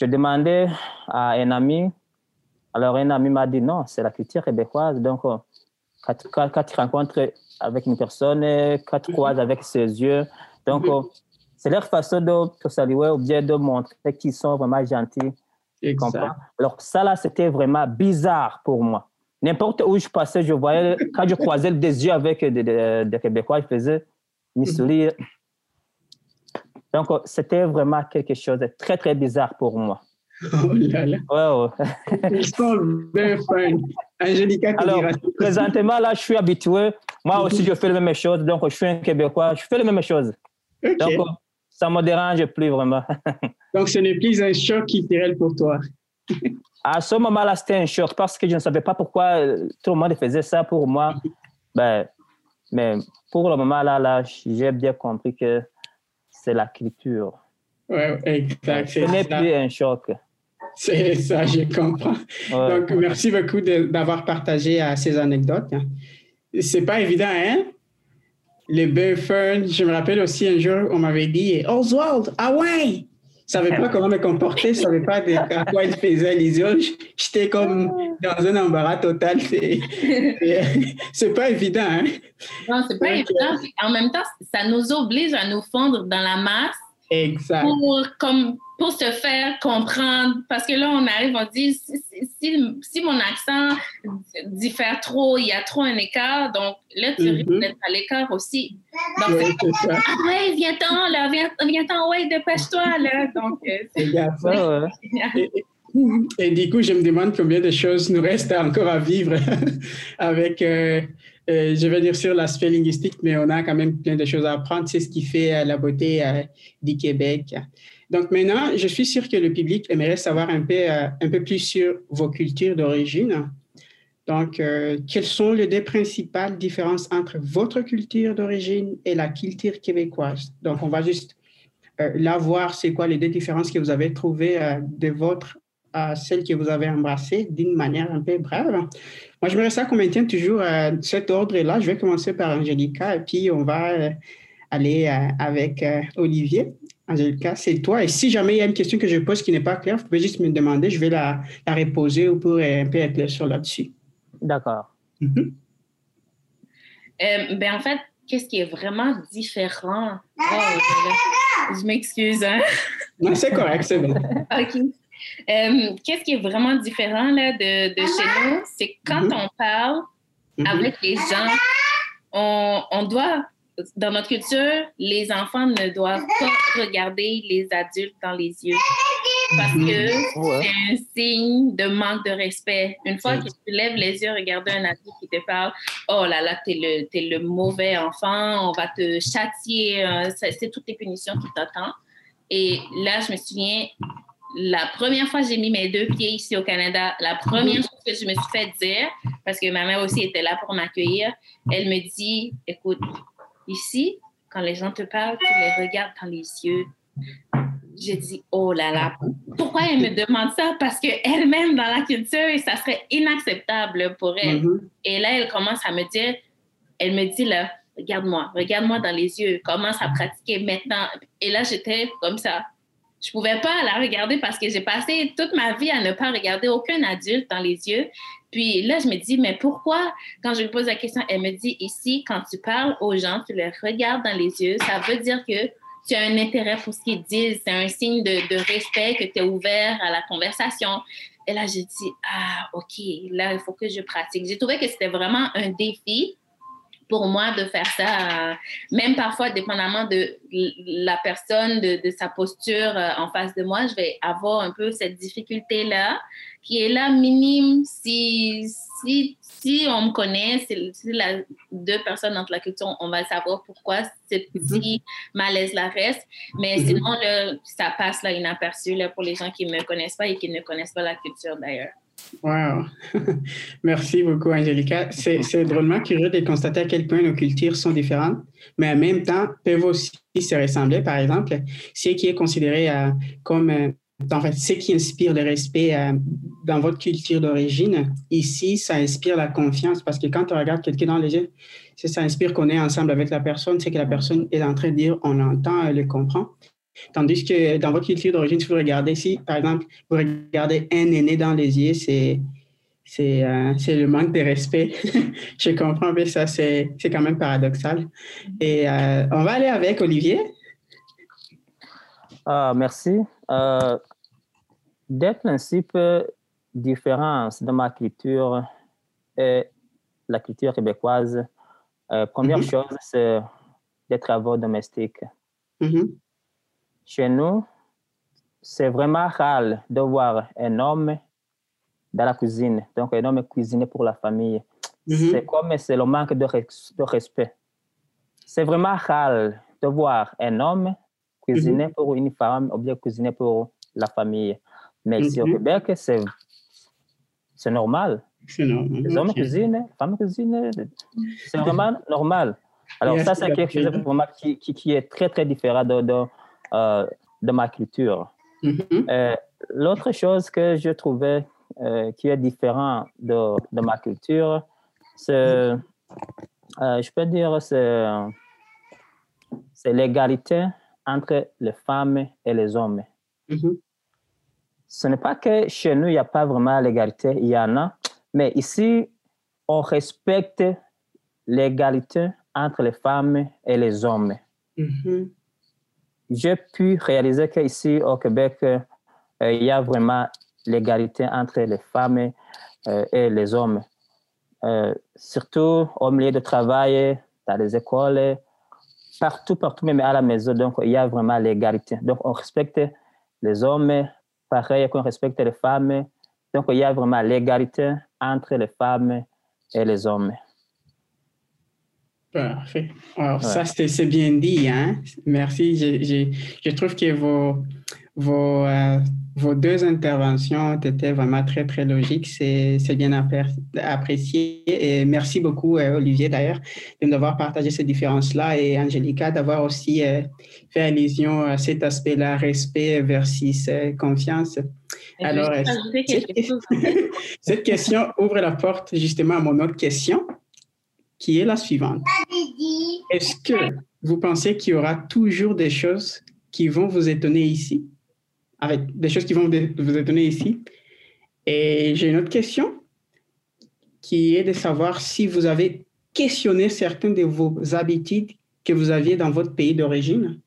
je demandais à un ami. Alors, un ami m'a dit non, c'est la culture québécoise. Donc, quand, quand, tu rencontres avec une personne, quand tu mhm. croises avec ses yeux, donc, c'est leur façon de te saluer ou bien de montrer qu'ils sont vraiment gentils. Alors ça là, c'était vraiment bizarre pour moi. N'importe où je passais, je voyais, quand je croisais des yeux avec des, Québécois, je faisais une mhm. sourire. Donc, c'était vraiment quelque chose de très, très bizarre pour moi. *laughs* Oh là là. Ils fins. Angélica, Alors, présentement, là, je suis habitué. Moi aussi, je fais les mêmes choses. Donc, je suis un Québécois. Je fais les mêmes choses. Donc, ça ne me dérange plus vraiment. *laughs* Donc, ce n'est plus un choc culturel pour toi. à ce moment-là, c'était un choc parce que je ne savais pas pourquoi euh, tout le monde faisait ça pour moi. Ben, mais pour le moment, là, là j'ai bien compris que c'est la culture. Oui, exact. Ce n'est plus un choc. C'est ça, je comprends. Donc, merci beaucoup d'avoir partagé euh, ces anecdotes. C'est pas évident, hein? Les Burfern, je me rappelle aussi un jour, on m'avait dit Oswald, ah ouais! Je savais pas comment me comporter, je savais pas à quoi il faisait les yeux. J'étais comme dans un embarras total. C'est pas évident. Hein? Non, c'est pas évident. En même temps, ça nous oblige à nous fondre dans la masse. Exact. Pour, comme, pour se faire comprendre. Parce que là, on arrive, on dit, si si, si mon accent diffère trop, il y a trop un écart, donc là, tu risques Mhm. d'être à l'écart aussi. Donc, Ouais, c'est ça. ah ouais, viens-t'en, là, viens- viens-t'en, ouais, dépêche-toi, là. Donc, euh, c'est Regarde ça. Ouais, ouais. génial. Et du coup, je me demande combien de choses nous restent encore à vivre *laughs* avec, euh, euh, je vais dire sur l'aspect linguistique, mais on a quand même plein de choses à apprendre. C'est ce qui fait euh, la beauté euh, du Québec. Donc maintenant, je suis sûr que le public aimerait savoir un peu, euh, un peu plus sur vos cultures d'origine. Donc, euh, quelles sont les deux principales différences entre votre culture d'origine et la culture québécoise? Donc, on va juste euh, voir c'est quoi les deux différences que vous avez trouvées euh, de votre à celle que vous avez embrassée d'une manière un peu brève. Moi, j'aimerais ça qu'on maintienne toujours cet ordre-là. Je vais commencer par Angélica et puis on va aller avec Olivier. Angélica, c'est toi. Et si jamais il y a une question que je pose qui n'est pas claire, vous pouvez juste me demander. Je vais la, la reposer pour euh, un peu être sur là-dessus. D'accord. Euh, ben, en fait, qu'est-ce qui est vraiment différent? Oh, je- m'excuse, hein? Non, c'est correct, c'est bon. *laughs* OK. Euh, Qu'est-ce qui est vraiment différent là, de, de chez nous? C'est quand Mhm. on parle Mhm. avec les gens, on, on doit, dans notre culture, les enfants ne doivent pas regarder les adultes dans les yeux parce Mhm. que Ouais. c'est un signe de manque de respect. Une fois que tu lèves les yeux, regarder un adulte qui te parle, oh là là, t'es le, t'es le mauvais enfant, on va te châtier, c'est c'est toutes les punitions qui t'attendent. Et là, je me souviens, la première fois que j'ai mis mes deux pieds ici au Canada, la première chose que je me suis fait dire, parce que ma mère aussi était là pour m'accueillir, elle me dit, écoute, ici, quand les gens te parlent, tu les regardes dans les yeux. J'ai dit, oh là là, pourquoi elle me demande ça? Parce qu'elle-même, dans la culture, ça serait inacceptable pour elle. Mhm. Et là, elle commence à me dire, elle me dit là, regarde-moi, regarde-moi dans les yeux, commence à pratiquer maintenant. Et là, j'étais comme ça. Je pouvais pas la regarder parce que j'ai passé toute ma vie à ne pas regarder aucun adulte dans les yeux. Puis là, je me dis, mais pourquoi, quand je lui pose la question, elle me dit, ici, quand tu parles aux gens, tu les regardes dans les yeux, ça veut dire que tu as un intérêt pour ce qu'ils disent. C'est un signe de, de respect que tu es ouvert à la conversation. Et là, j'ai dit, ah, OK, là, il faut que je pratique. J'ai trouvé que c'était vraiment un défi pour moi de faire ça, euh, même parfois, dépendamment de la personne, de, sa posture euh, en face de moi, je vais avoir un peu cette difficulté-là qui est là minime. Si, si on me connaît, si, si la, deux personnes entre la culture, on va savoir pourquoi ce petit malaise-là reste. Mais Mhm. sinon, là, ça passe là inaperçu là, pour les gens qui ne me connaissent pas et qui ne connaissent pas la culture d'ailleurs. Wow. *laughs* Merci beaucoup, Angélica. C'est c'est drôlement curieux de constater à quel point nos cultures sont différentes, mais en même temps peuvent aussi se ressembler. Par exemple, ce qui est considéré euh, comme, euh, en fait, ce qui inspire le respect euh, dans votre culture d'origine, ici, ça inspire la confiance parce que quand on regarde quelqu'un dans les yeux, ça inspire qu'on est ensemble avec la personne, c'est que la personne est en train de dire, on l'entend, elle le comprend. Tandis que dans votre culture d'origine, si vous regardez ici, par exemple, vous regardez un aîné dans les yeux, c'est c'est euh, le manque de respect. *laughs* Je comprends, mais ça, c'est c'est quand même paradoxal. Et euh, on va aller avec Olivier. Ah, merci. Euh, des principes différents de ma culture et la culture québécoise. Euh, première Mhm. chose, c'est des travaux domestiques. Mhm, Chez nous, c'est vraiment rare de voir un homme dans la cuisine. Donc, un homme cuisiner pour la famille. Mhm. C'est comme c'est le manque de, de respect. C'est vraiment rare de voir un homme cuisiner pour une femme ou bien cuisiner pour la famille. Mais ici au Mhm. Québec, c'est c'est normal. Normal. Les hommes Ok. cuisinent, les femmes cuisinent. C'est *laughs* vraiment normal. Alors, ça, c'est que quelque chose vraiment qui, qui, qui est très, très différent de, de, euh, de ma culture. Mhm, Euh, L'autre chose que je trouvais euh, qui est différent de, de ma culture, c'est, je peux dire, c'est l'égalité entre les femmes et les hommes. mhm, Ce n'est pas que chez nous, il n'y a pas vraiment l'égalité, il y en a, mais ici, on respecte l'égalité entre les femmes et les hommes. mhm, J'ai pu réaliser qu'ici au Québec, euh, il y a vraiment l'égalité entre les femmes et les hommes. surtout au milieu de travail, dans les écoles, partout, partout, même à la maison. Donc, il y a vraiment l'égalité. Donc, on respecte les hommes, pareil qu'on respecte les femmes. Donc, il y a vraiment l'égalité entre les femmes et les hommes. Parfait. Alors, ça, c'est bien dit. Hein? Merci. Je, je, trouve que vos, vos, euh, vos deux interventions étaient vraiment très, très logiques. C'est bien apprécié. Et merci beaucoup, euh, Olivier, d'ailleurs, de nous avoir partagé ces différences-là et Angelica d'avoir aussi euh, fait allusion à cet aspect-là, respect versus confiance. Alors, *laughs* cette question ouvre la porte justement à mon autre question qui est la suivante. Est-ce que vous pensez qu'il y aura toujours des choses qui vont vous étonner ici? Avec des choses qui vont vous étonner ici? Et j'ai une autre question qui est de savoir si vous avez questionné certaines de vos habitudes que vous aviez dans votre pays d'origine.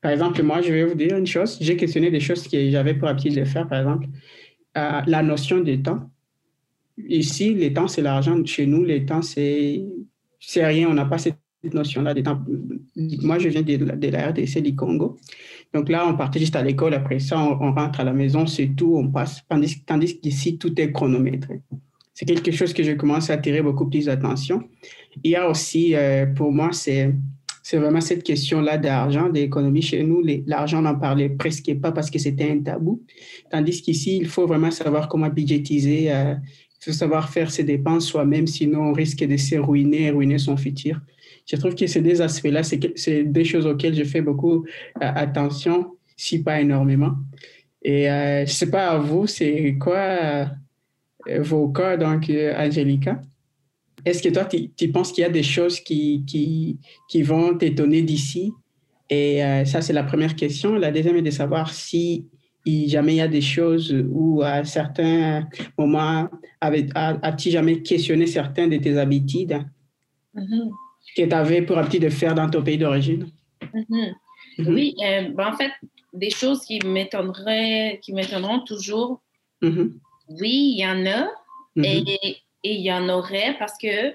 Par exemple, moi, je vais vous dire une chose. J'ai questionné des choses que j'avais pour habitude de faire, par exemple, euh, la notion de temps. Ici, les temps, c'est l'argent. Chez nous, les temps, c'est rien. On n'a pas cette notion-là. Moi, je viens de, de la RDC du Congo. Donc là, on partait juste à l'école. Après ça, on, rentre à la maison, c'est tout, on passe. Tandis, qu'ici, tout est chronométré. C'est quelque chose que je commence à attirer beaucoup plus d'attention. Il y a aussi, euh, pour moi, c'est c'est vraiment cette question-là d'argent, d'économie. Chez nous, l'argent n'en parlait presque pas parce que c'était un tabou. Tandis qu'ici, il faut vraiment savoir comment budgétiser, euh, faut savoir faire ses dépenses soi-même, sinon on risque de se ruiner, ruiner son futur. Je trouve que ces deux aspects-là, c'est des choses auxquelles je fais beaucoup euh, attention, si pas énormément. Et euh, je ne sais pas à vous, c'est quoi euh, vos cas, donc, Angelica? Est-ce que toi, tu, penses qu'il y a des choses qui, qui, qui vont t'étonner d'ici? Et ça, c'est la première question. La deuxième est de savoir si jamais il y a des choses où à certains moments, as-tu jamais questionné certains de tes habitudes? Mm-hmm. Que tu avais pour habitude de faire dans ton pays d'origine? Mm-hmm. Mm-hmm. Oui, euh, ben, en fait, des choses qui m'étonneraient, qui m'étonneront toujours. Oui, il y en a et il y en aurait parce que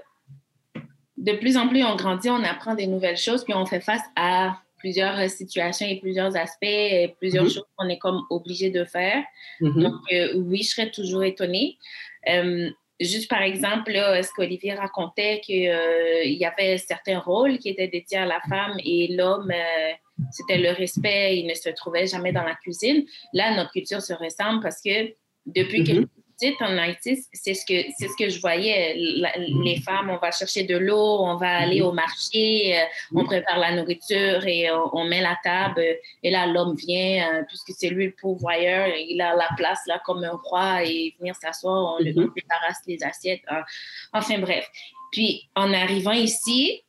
de plus en plus on grandit, on apprend des nouvelles choses, puis on fait face à plusieurs euh, situations et plusieurs aspects, et plusieurs choses qu'on est comme obligé de faire. Donc, euh, oui, je serais toujours étonnée. Euh, juste par exemple, là, ce qu'Olivier racontait, qu'il y avait certains rôles qui étaient dédiés à la femme et l'homme, c'était le respect, il ne se trouvait jamais dans la cuisine. Là, notre culture se ressemble parce que depuis que en Haïti, c'est ce que c'est ce que je voyais. les femmes, on va chercher de l'eau, on va aller au marché, euh, on prépare la nourriture et on, met la table. Et là, l'homme vient, euh, puisque c'est lui le pourvoyeur, il a la place là comme un roi et venir s'asseoir, on lui mhm. débarrasse les assiettes. Hein. Enfin bref. Puis en arrivant ici,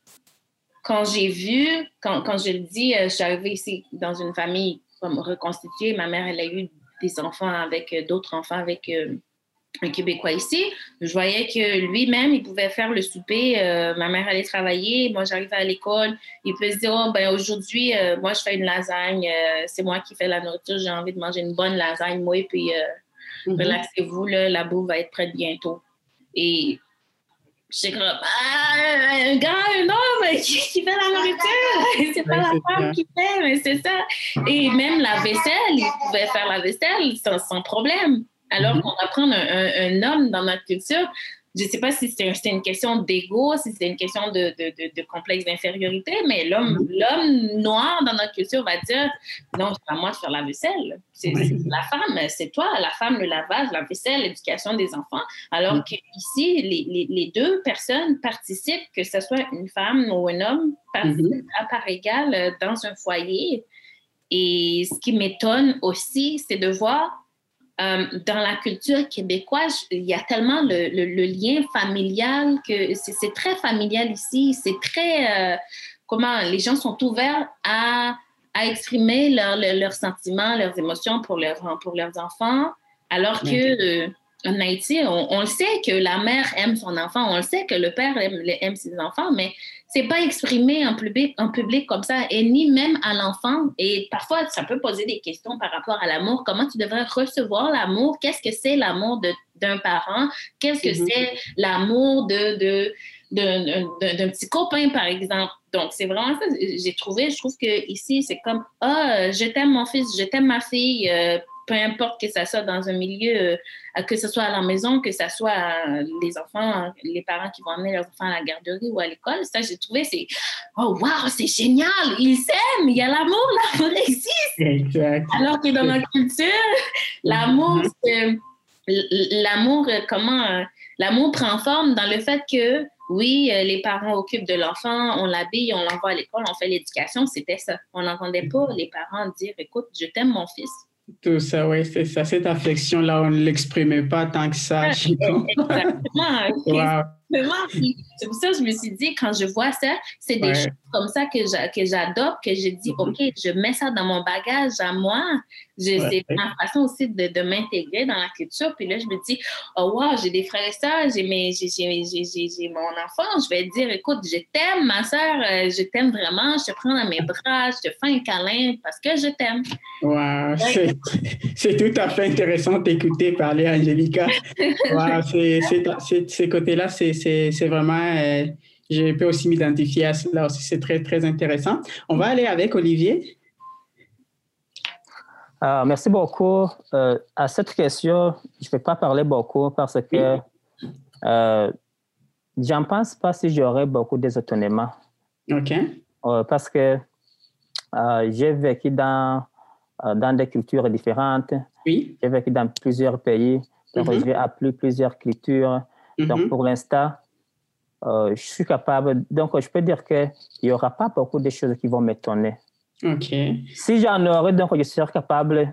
quand j'ai vu, quand, quand je le dis, euh, je suis arrivée ici dans une famille comme reconstituée. Ma mère, elle a eu des enfants avec d'autres enfants avec un Québécois ici, je voyais que lui-même, il pouvait faire le souper. Euh, ma mère allait travailler, moi j'arrivais à l'école. Il peut se dire, oh, ben, aujourd'hui, euh, moi je fais une lasagne, euh, c'est moi qui fais la nourriture, j'ai envie de manger une bonne lasagne, moi, puis mm-hmm. relaxez-vous, la bouffe va être prête bientôt. Et j'étais comme, ah, un gars, un homme *laughs* qui, fait la nourriture, *laughs* c'est pas la femme qui fait, mais c'est ça. Et même la vaisselle, il pouvait faire la vaisselle sans problème. Alors mhm. qu'on apprend un, homme dans notre culture, je ne sais pas si c'est une question d'ego, si c'est une question de, de, complexe d'infériorité, mais l'homme mhm. l'homme noir dans notre culture va dire non, c'est pas moi de faire la vaisselle. C'est la femme, c'est toi, la femme, le lavage, la vaisselle, l'éducation des enfants. Alors mhm. qu'ici, les, les, deux personnes participent, que ce soit une femme ou un homme, participent à part égale dans un foyer. Et ce qui m'étonne aussi, c'est de voir euh, dans la culture québécoise, il y a tellement le, le, lien familial que c'est très familial ici. C'est très. Euh, comment les gens sont ouverts à, à exprimer leurs sentiments, leurs émotions pour, leur, pour leurs enfants, alors que. Euh, en Haïti, on, le sait que la mère aime son enfant, on le sait que le père aime, aime ses enfants, mais c'est pas exprimé en public, en public comme ça, et ni même à l'enfant. Et parfois, ça peut poser des questions par rapport à l'amour. Comment tu devrais recevoir l'amour? Qu'est-ce que c'est l'amour d'un parent? Qu'est-ce que mm-hmm. c'est l'amour de, de, d'un petit copain, par exemple? Donc, c'est vraiment ça. J'ai trouvé, je trouve que ici, c'est comme, ah, je t'aime mon fils, je t'aime ma fille, euh, peu importe que ça soit dans un milieu, euh, que ce soit à la maison, que ce soit euh, les enfants, les parents qui vont amener leurs enfants à la garderie ou à l'école. Ça, j'ai trouvé, c'est oh wow, c'est génial, ils s'aiment, il y a l'amour, l'amour existe. Exact. Alors que dans notre culture, l'amour, mm-hmm. l'amour, euh, comment, l'amour prend forme dans le fait que oui, les parents occupent de l'enfant, on l'habille, on l'envoie à l'école, on fait l'éducation, c'était ça. On n'entendait pas les parents dire, écoute, je t'aime mon fils, tout ça, oui, c'est ça. Cette affection-là, on ne l'exprimait pas tant que ça. Exactement. *laughs* wow. C'est pour ça que je me suis dit, quand je vois ça, c'est des choses comme ça que j'adopte, que je dis, mm-hmm. OK, je mets ça dans mon bagage à moi. C'est ma façon aussi de, de m'intégrer dans la culture. Puis là, je me dis, oh wow, j'ai des frères et sœurs, j'ai mon enfant. Je vais dire, écoute, je t'aime, ma sœur, euh, je t'aime vraiment. Je te prends dans mes bras, je te fais un câlin parce que je t'aime. Wow, c'est tout à fait intéressant d'écouter parler, Angélica. *laughs* wow, ces côtés-là, c'est c'est vraiment, euh, je peux aussi m'identifier à cela aussi, c'est très, très intéressant. On va aller avec Olivier. Ah, merci beaucoup. Euh, à cette question, je ne vais pas parler beaucoup parce que euh, j'en pense pas si j'aurais beaucoup d'étonnements. OK. parce que j'ai vécu dans, dans des cultures différentes. Oui. J'ai vécu dans plusieurs pays. Donc, mm-hmm. j'ai appris plusieurs cultures. Donc, mm-hmm. pour l'instant, euh, je suis capable. Donc, je peux dire qu'il n'y aura pas beaucoup de choses qui vont m'étonner. OK. Si j'en aurais, donc, je serai capable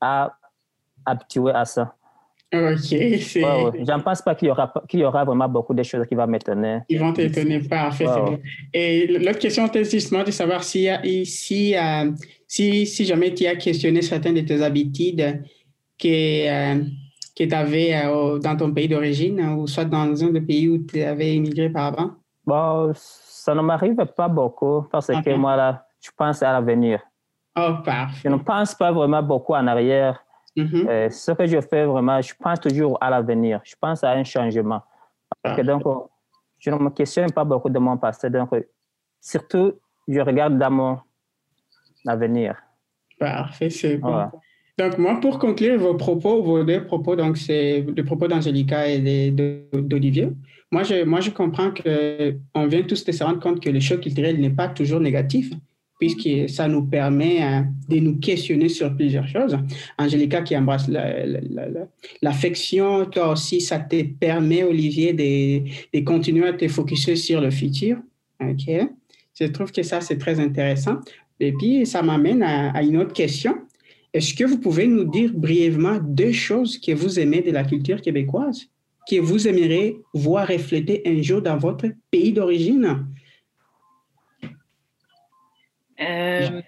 à habituer à ça. OK. Je J'en pense pas qu'il y, aura, qu'il y aura vraiment beaucoup de choses qui vont m'étonner. Ils vont t'étonner, parfait. Et l'autre question était justement de savoir si, si, euh, si, si jamais tu as questionné certaines de tes habitudes que, euh, que tu avais euh, dans ton pays d'origine ou soit dans un des pays où tu avais immigré par avant? Bon, ça ne m'arrive pas beaucoup parce que moi, là, je pense à l'avenir. Oh, parfait. Je ne pense pas vraiment beaucoup en arrière. Mm-hmm. Euh, ce que je fais vraiment, je pense toujours à l'avenir. Je pense à un changement. donc, je ne me questionne pas beaucoup de mon passé. Donc, surtout, je regarde dans mon avenir. Parfait, c'est bon. Donc, moi, pour conclure vos propos, vos deux propos, donc c'est le propos d'Angélica et d'Olivier, moi je, moi, je comprends qu'on vient tous de se rendre compte que le choc culturel n'est pas toujours négatif, puisque ça nous permet hein, de nous questionner sur plusieurs choses. Angélica qui embrasse l'affection, toi aussi, ça te permet, Olivier, de, continuer à te focuser sur le futur. OK? Je trouve que ça, c'est très intéressant. Et puis, ça m'amène à une autre question est-ce que vous pouvez nous dire brièvement deux choses que vous aimez de la culture québécoise, que vous aimeriez voir refléter un jour dans votre pays d'origine? Euh,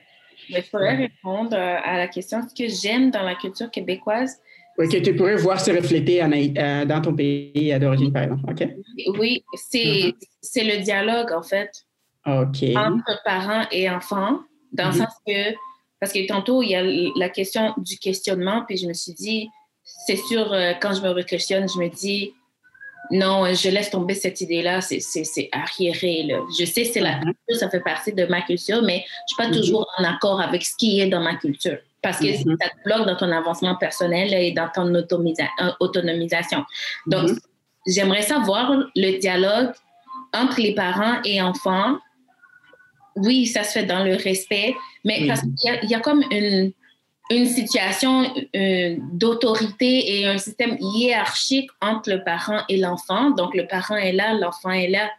je pourrais répondre à la question ce que j'aime dans la culture québécoise? Oui, que tu pourrais voir se refléter euh, dans ton pays d'origine, par exemple. OK? Oui, c'est le dialogue, en fait. OK. Entre parents et enfants, dans le mm-hmm. sens que parce que tantôt, il y a la question du questionnement, puis je me suis dit, c'est sûr, euh, quand je me re-questionne, je me dis, non, je laisse tomber cette idée-là, c'est arriéré. Là. Je sais, c'est la mm-hmm. culture, ça fait partie de ma culture, mais je ne suis pas mm-hmm. toujours en accord avec ce qui est dans ma culture. Parce que mm-hmm. ça te bloque dans ton avancement personnel et dans ton autonomisation. Donc, j'aimerais savoir le dialogue entre les parents et enfants oui, ça se fait dans le respect, mais parce qu'il y, a comme une, une situation euh, d'autorité et un système hiérarchique entre le parent et l'enfant. Donc, le parent est là, l'enfant est là.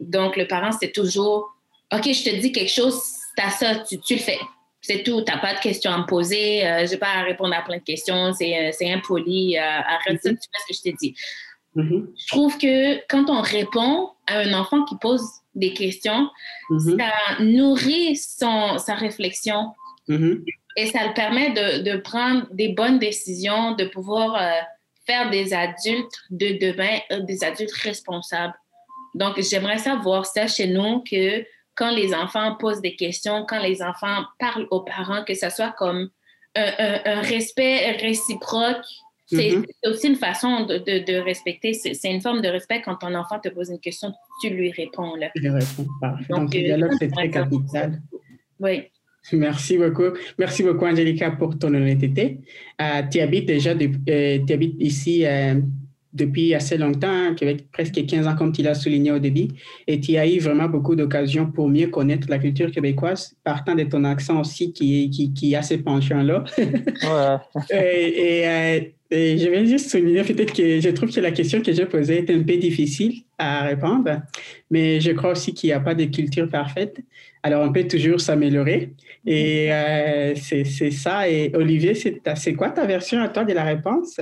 Donc, le parent, c'est toujours, OK, je te dis quelque chose, t'as ça, tu, tu, le fais. C'est tout, tu n'as pas de questions à me poser, euh, je n'ai pas à répondre à plein de questions, c'est euh, impoli, arrête ça, mm-hmm. tu fais ce que je te dis. Mm-hmm. Je trouve que quand on répond à un enfant qui pose des questions, mm-hmm. ça nourrit son, sa réflexion mm-hmm. et ça le permet de, de, prendre des bonnes décisions, de pouvoir euh, faire des adultes de demain, euh, des adultes responsables. Donc, j'aimerais savoir ça chez nous, que quand les enfants posent des questions, quand les enfants parlent aux parents, que ce soit comme un, respect réciproque. Mm-hmm. C'est aussi une façon de, de, respecter, c'est une forme de respect quand ton enfant te pose une question, tu lui réponds. Là. Tu lui réponds, parfait. Donc, le dialogue, c'est très capital. Oui. Merci beaucoup. Merci beaucoup, Angelica, pour ton honnêteté. Euh, tu habites déjà euh, tu habites ici euh, depuis assez longtemps, avec presque 15 ans, comme tu l'as souligné au début, et tu as eu vraiment beaucoup d'occasions pour mieux connaître la culture québécoise, partant de ton accent aussi qui, qui, qui a ces penchants-là. *laughs* et, et, je vais juste souligner peut-être que je trouve que la question que j'ai posée est un peu difficile à répondre, mais je crois aussi qu'il n'y a pas de culture parfaite. Alors, on peut toujours s'améliorer. Et euh, c'est ça. Et Olivier, c'est quoi ta version à toi de la réponse?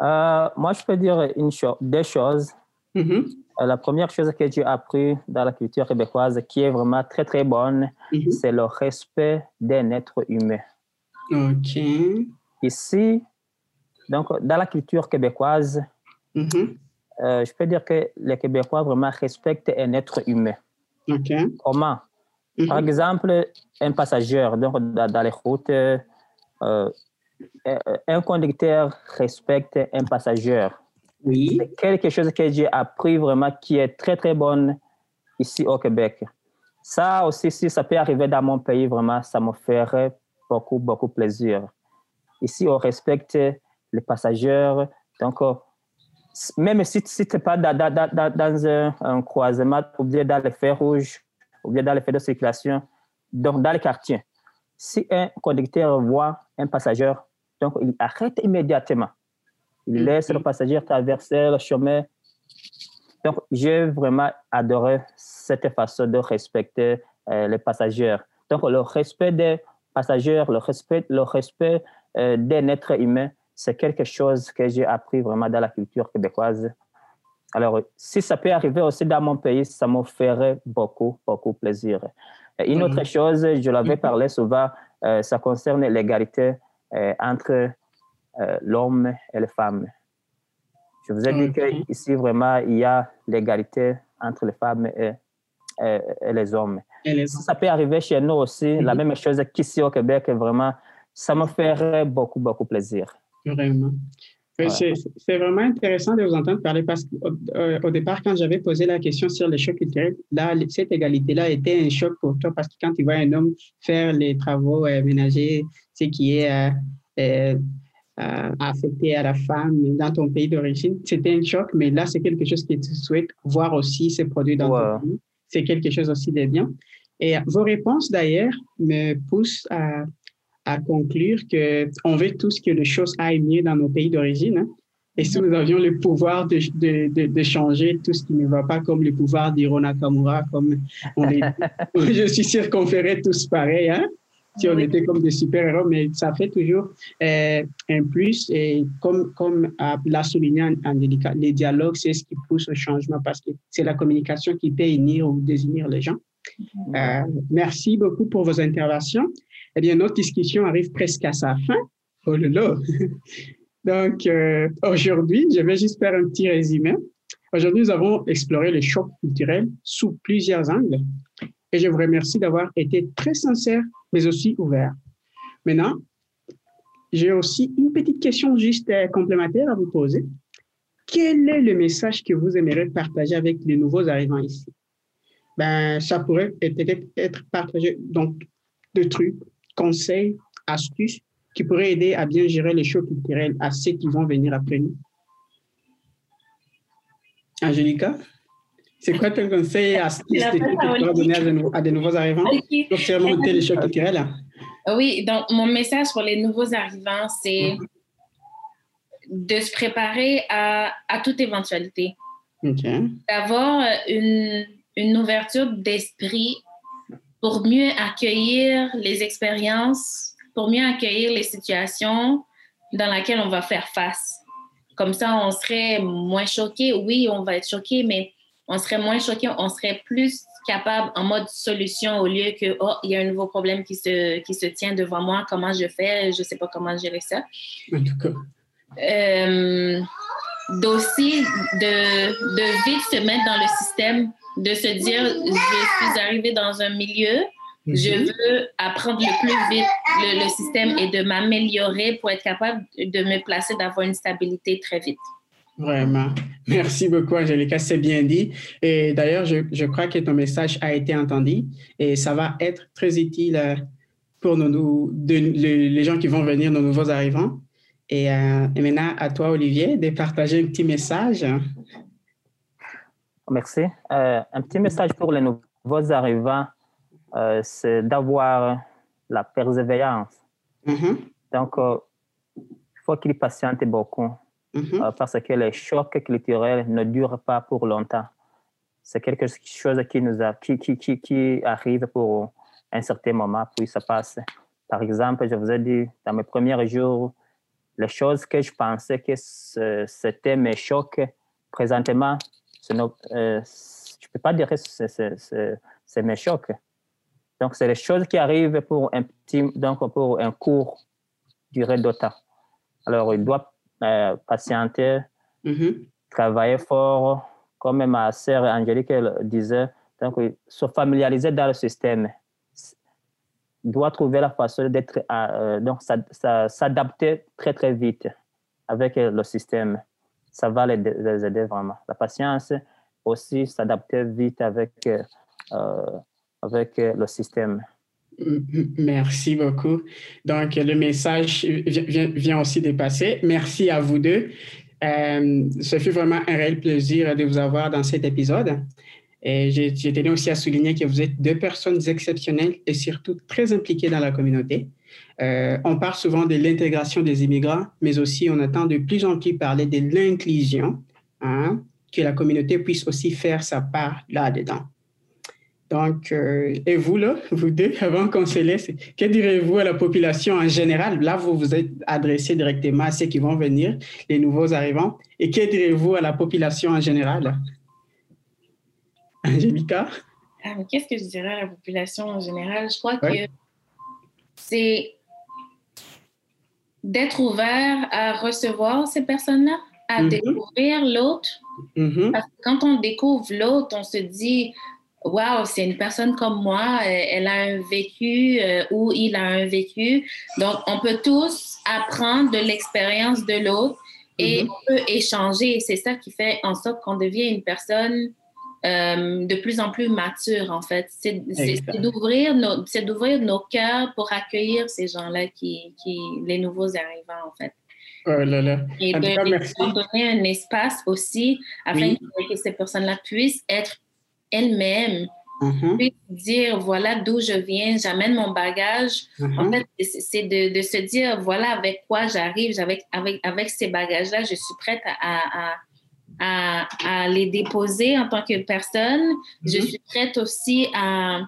Euh, moi, je peux dire une chose, deux choses. Mm-hmm. Euh, la première chose que j'ai appris dans la culture québécoise qui est vraiment très, très bonne, mm-hmm. c'est le respect d'un être humain. OK. Ici, donc, dans la culture québécoise, mm-hmm. euh, je peux dire que les Québécois vraiment respectent un être humain. OK. Comment? Par exemple, un passager donc, dans, les routes, un conducteur respecte un passager. Oui. C'est quelque chose que j'ai appris vraiment qui est très, très bonne ici au Québec. Ça aussi, si ça peut arriver dans mon pays, vraiment, ça me ferait beaucoup, beaucoup plaisir. Ici, on respecte les passagers. Donc, euh, même si, si tu n'es pas dans, dans, dans un, croisement, ou bien dans les feux rouges, ou bien dans les feux de circulation, donc dans le quartier, si un conducteur voit un passager donc, il arrête immédiatement. Il laisse le passager traverser le chemin. Donc, j'ai vraiment adoré cette façon de respecter euh, les passagers. Donc, le respect des passagers, le respect, le respect euh, d'un être humain, c'est quelque chose que j'ai appris vraiment dans la culture québécoise. Alors, si ça peut arriver aussi dans mon pays, ça me ferait beaucoup, beaucoup plaisir. une autre mm. chose, je l'avais mm. parlé souvent, euh, ça concerne l'égalité entre euh, l'homme et la femme. Je vous ai dit qu'ici, vraiment, il y a l'égalité entre les femmes et, les hommes. Ça peut arriver chez nous aussi, la mhm. même chose qu'ici au Québec, vraiment, ça me ferait beaucoup, beaucoup plaisir. Vraiment. C'est vraiment intéressant de vous entendre parler parce qu'au euh, départ, quand j'avais posé la question sur les chocs culturels, là, cette égalité-là était un choc pour toi parce que quand tu vois un homme faire les travaux ménagers, ce qui est euh, euh, affecté à la femme dans ton pays d'origine, c'était un choc, mais là, c'est quelque chose que tu souhaites voir aussi se produire dans ton pays. C'est quelque chose aussi de bien. Et vos réponses, d'ailleurs, me poussent à à conclure qu'on veut tous que les choses aillent mieux dans nos pays d'origine. Hein. Et si nous avions le pouvoir de, de, de, changer tout ce qui ne va pas, comme le pouvoir d'Hiro Nakamura, comme on *laughs* *laughs* je suis sûr qu'on ferait tous pareil, hein, si on était comme des super-héros, mais ça fait toujours euh, un plus. Et comme, comme l'a souligné Angélica, les dialogues, c'est ce qui pousse au changement parce que c'est la communication qui peut unir ou désunir les gens. Euh, merci beaucoup pour vos interventions. Eh bien, notre discussion arrive presque à sa fin. Oh là là! *laughs* Donc, euh, aujourd'hui, je vais juste faire un petit résumé. Aujourd'hui, nous avons exploré le choc culturel sous plusieurs angles et je vous remercie d'avoir été très sincère, mais aussi ouvert. Maintenant, j'ai aussi une petite question juste euh, complémentaire à vous poser. Quel est le message que vous aimeriez partager avec les nouveaux arrivants ici? Ben, ça pourrait peut-être être partagé, donc, de trucs conseils, astuces qui pourraient aider à bien gérer les chocs culturels à ceux qui vont venir après nous? Angélica, c'est quoi ton conseil astuce que tu pourrais donner à de, nouveaux arrivants pour surmonter les chocs culturels? Oui, donc mon message pour les nouveaux arrivants, c'est de se préparer à, à toute éventualité. D'avoir une, une ouverture d'esprit pour mieux accueillir les expériences, pour mieux accueillir les situations dans lesquelles on va faire face. Comme ça, on serait moins choqué. Oui, on va être choqué, mais on serait moins choqué, on serait plus capable en mode solution au lieu que, oh, il y a un nouveau problème qui se, qui se tient devant moi, comment je fais, je ne sais pas comment gérer ça. En tout cas, euh, d'aussi de, de vite se mettre dans le système, de se dire, je suis arrivée dans un milieu, je mhm. veux apprendre le plus vite le, le système et de m'améliorer pour être capable de me placer, d'avoir une stabilité très vite. Vraiment. Merci beaucoup, Angélica. C'est bien dit. Et d'ailleurs, je, je, crois que ton message a été entendu et ça va être très utile euh, pour nous, de, les gens qui vont venir, nos nouveaux arrivants. Et, euh, et, maintenant, à toi, Olivier, de partager un petit message. Merci. Euh, un petit message pour les nouveaux arrivants, euh, c'est d'avoir la persévérance. Mm-hmm. Donc, il faut qu'ils patientent beaucoup Mm-hmm. Euh, parce que les chocs culturels ne durent pas pour longtemps. C'est quelque chose qui, nous a, qui, qui, qui, qui arrive pour un certain moment, puis ça passe. Par exemple, je vous ai dit, dans mes premiers jours, les choses que je pensais que c'était mes chocs, présentement, euh, je ne peux pas dire que c'est mes chocs. Donc, c'est les choses qui arrivent pour un petit, donc pour un court durée de temps. Alors, il doit euh, patienter, mm-hmm. travailler fort, comme ma sœur Angélique disait, donc se familiariser dans le système, doit trouver la façon d'être, euh, donc s'adapter très très vite avec le système. Ça va les, aider vraiment. La patience aussi s'adapter vite avec, euh, avec le système. Merci beaucoup. Donc, le message vient, aussi de passer. Merci à vous deux. Euh, ce fut vraiment un réel plaisir de vous avoir dans cet épisode. Et j'ai tenu aussi à souligner que vous êtes deux personnes exceptionnelles et surtout très impliquées dans la communauté. Euh, on parle souvent de l'intégration des immigrants, mais aussi on attend de plus en plus parler de l'inclusion, hein, que la communauté puisse aussi faire sa part là-dedans. Donc, euh, et vous, là, vous deux, *laughs* avant qu'on se laisse, que direz-vous à la population en général? Là, vous vous êtes adressé directement à ceux qui vont venir, les nouveaux arrivants. Et que direz-vous à la population en général? Angélica? Ah, qu'est-ce que je dirais à la population en général? Je crois que c'est d'être ouvert à recevoir ces personnes-là, à mm-hmm. découvrir l'autre. Mm-hmm. Parce que quand on découvre l'autre, on se dit, Wow, c'est une personne comme moi, euh, elle a un vécu euh, ou il a un vécu. Donc, on peut tous apprendre de l'expérience de l'autre et mm-hmm. on peut échanger. C'est ça qui fait en sorte qu'on devient une personne euh, de plus en plus mature, en fait. C'est d'ouvrir nos, nos cœurs pour accueillir ces gens-là, qui, qui, les nouveaux arrivants, en fait. Oh là là. Et de, de donner un espace aussi afin que ces personnes-là puissent être elle-même mm dire voilà d'où je viens, j'amène mon bagage. En mm-hmm. fait, c'est de, de, se dire voilà avec quoi j'arrive, avec, avec, avec ces bagages-là, je suis prête à, à, à, les déposer en tant que personne. Je mm-hmm. suis prête aussi à,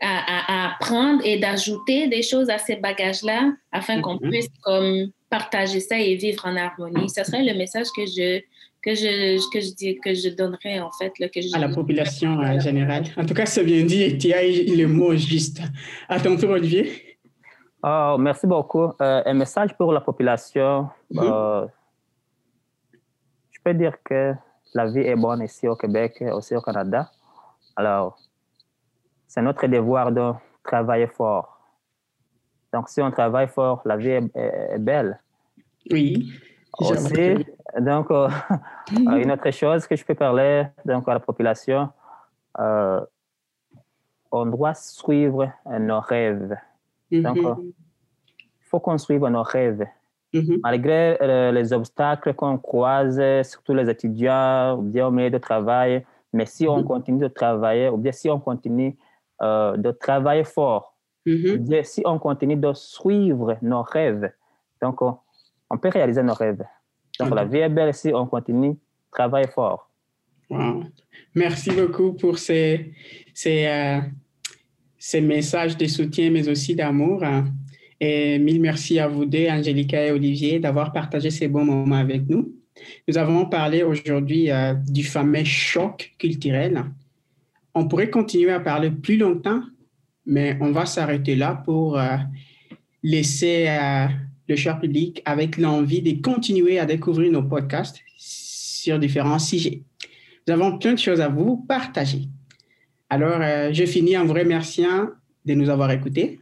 à, apprendre et d'ajouter des choses à ces bagages-là afin qu'on mm-hmm. puisse comme partager ça et vivre en harmonie. Ce serait le message que je, que je, que je, dis, que je donnerais, en fait. Là, que je à la population en euh, générale. En tout cas, c'est bien dit et tu as le mot juste. À ton tour, Olivier. Oh, merci beaucoup. Euh, un message pour la population. Mm-hmm. Euh, je peux dire que la vie est bonne ici au Québec, aussi au Canada. Alors, c'est notre devoir de travailler fort. Donc, si on travaille fort, la vie est belle. Oui. Aussi, donc, euh, *laughs* une autre chose que je peux parler donc, à la population, euh, on doit suivre nos rêves. Donc, il mm-hmm. faut qu'on suive nos rêves. Mm-hmm. Malgré euh, les obstacles qu'on croise, surtout les étudiants, ou bien au milieu de travail, mais si on mm-hmm. continue de travailler, ou bien si on continue de travailler fort, ou bien si on continue de suivre nos rêves, donc on peut réaliser nos rêves. Donc, la vie est belle si on continue, travaille fort. Merci beaucoup pour ces, ces, euh, ces, messages de soutien, mais aussi d'amour. Et mille merci à vous deux, Angélica et Olivier, d'avoir partagé ces bons moments avec nous. Nous avons parlé aujourd'hui euh, du fameux choc culturel. On pourrait continuer à parler plus longtemps, mais on va s'arrêter là pour euh, laisser le cher public avec l'envie de continuer à découvrir nos podcasts sur différents sujets. Nous avons plein de choses à vous partager. Alors, euh, je finis en vous remerciant de nous avoir écoutés.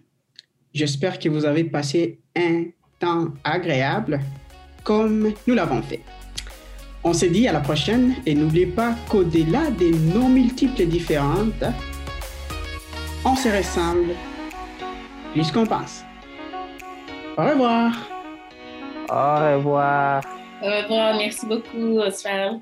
J'espère que vous avez passé un temps agréable comme nous l'avons fait. On se dit à la prochaine et n'oubliez pas qu'au-delà des nos multiples différentes, on se ressemble plus qu'on pense. Au revoir. Au revoir. Au revoir. Merci beaucoup, Oswald.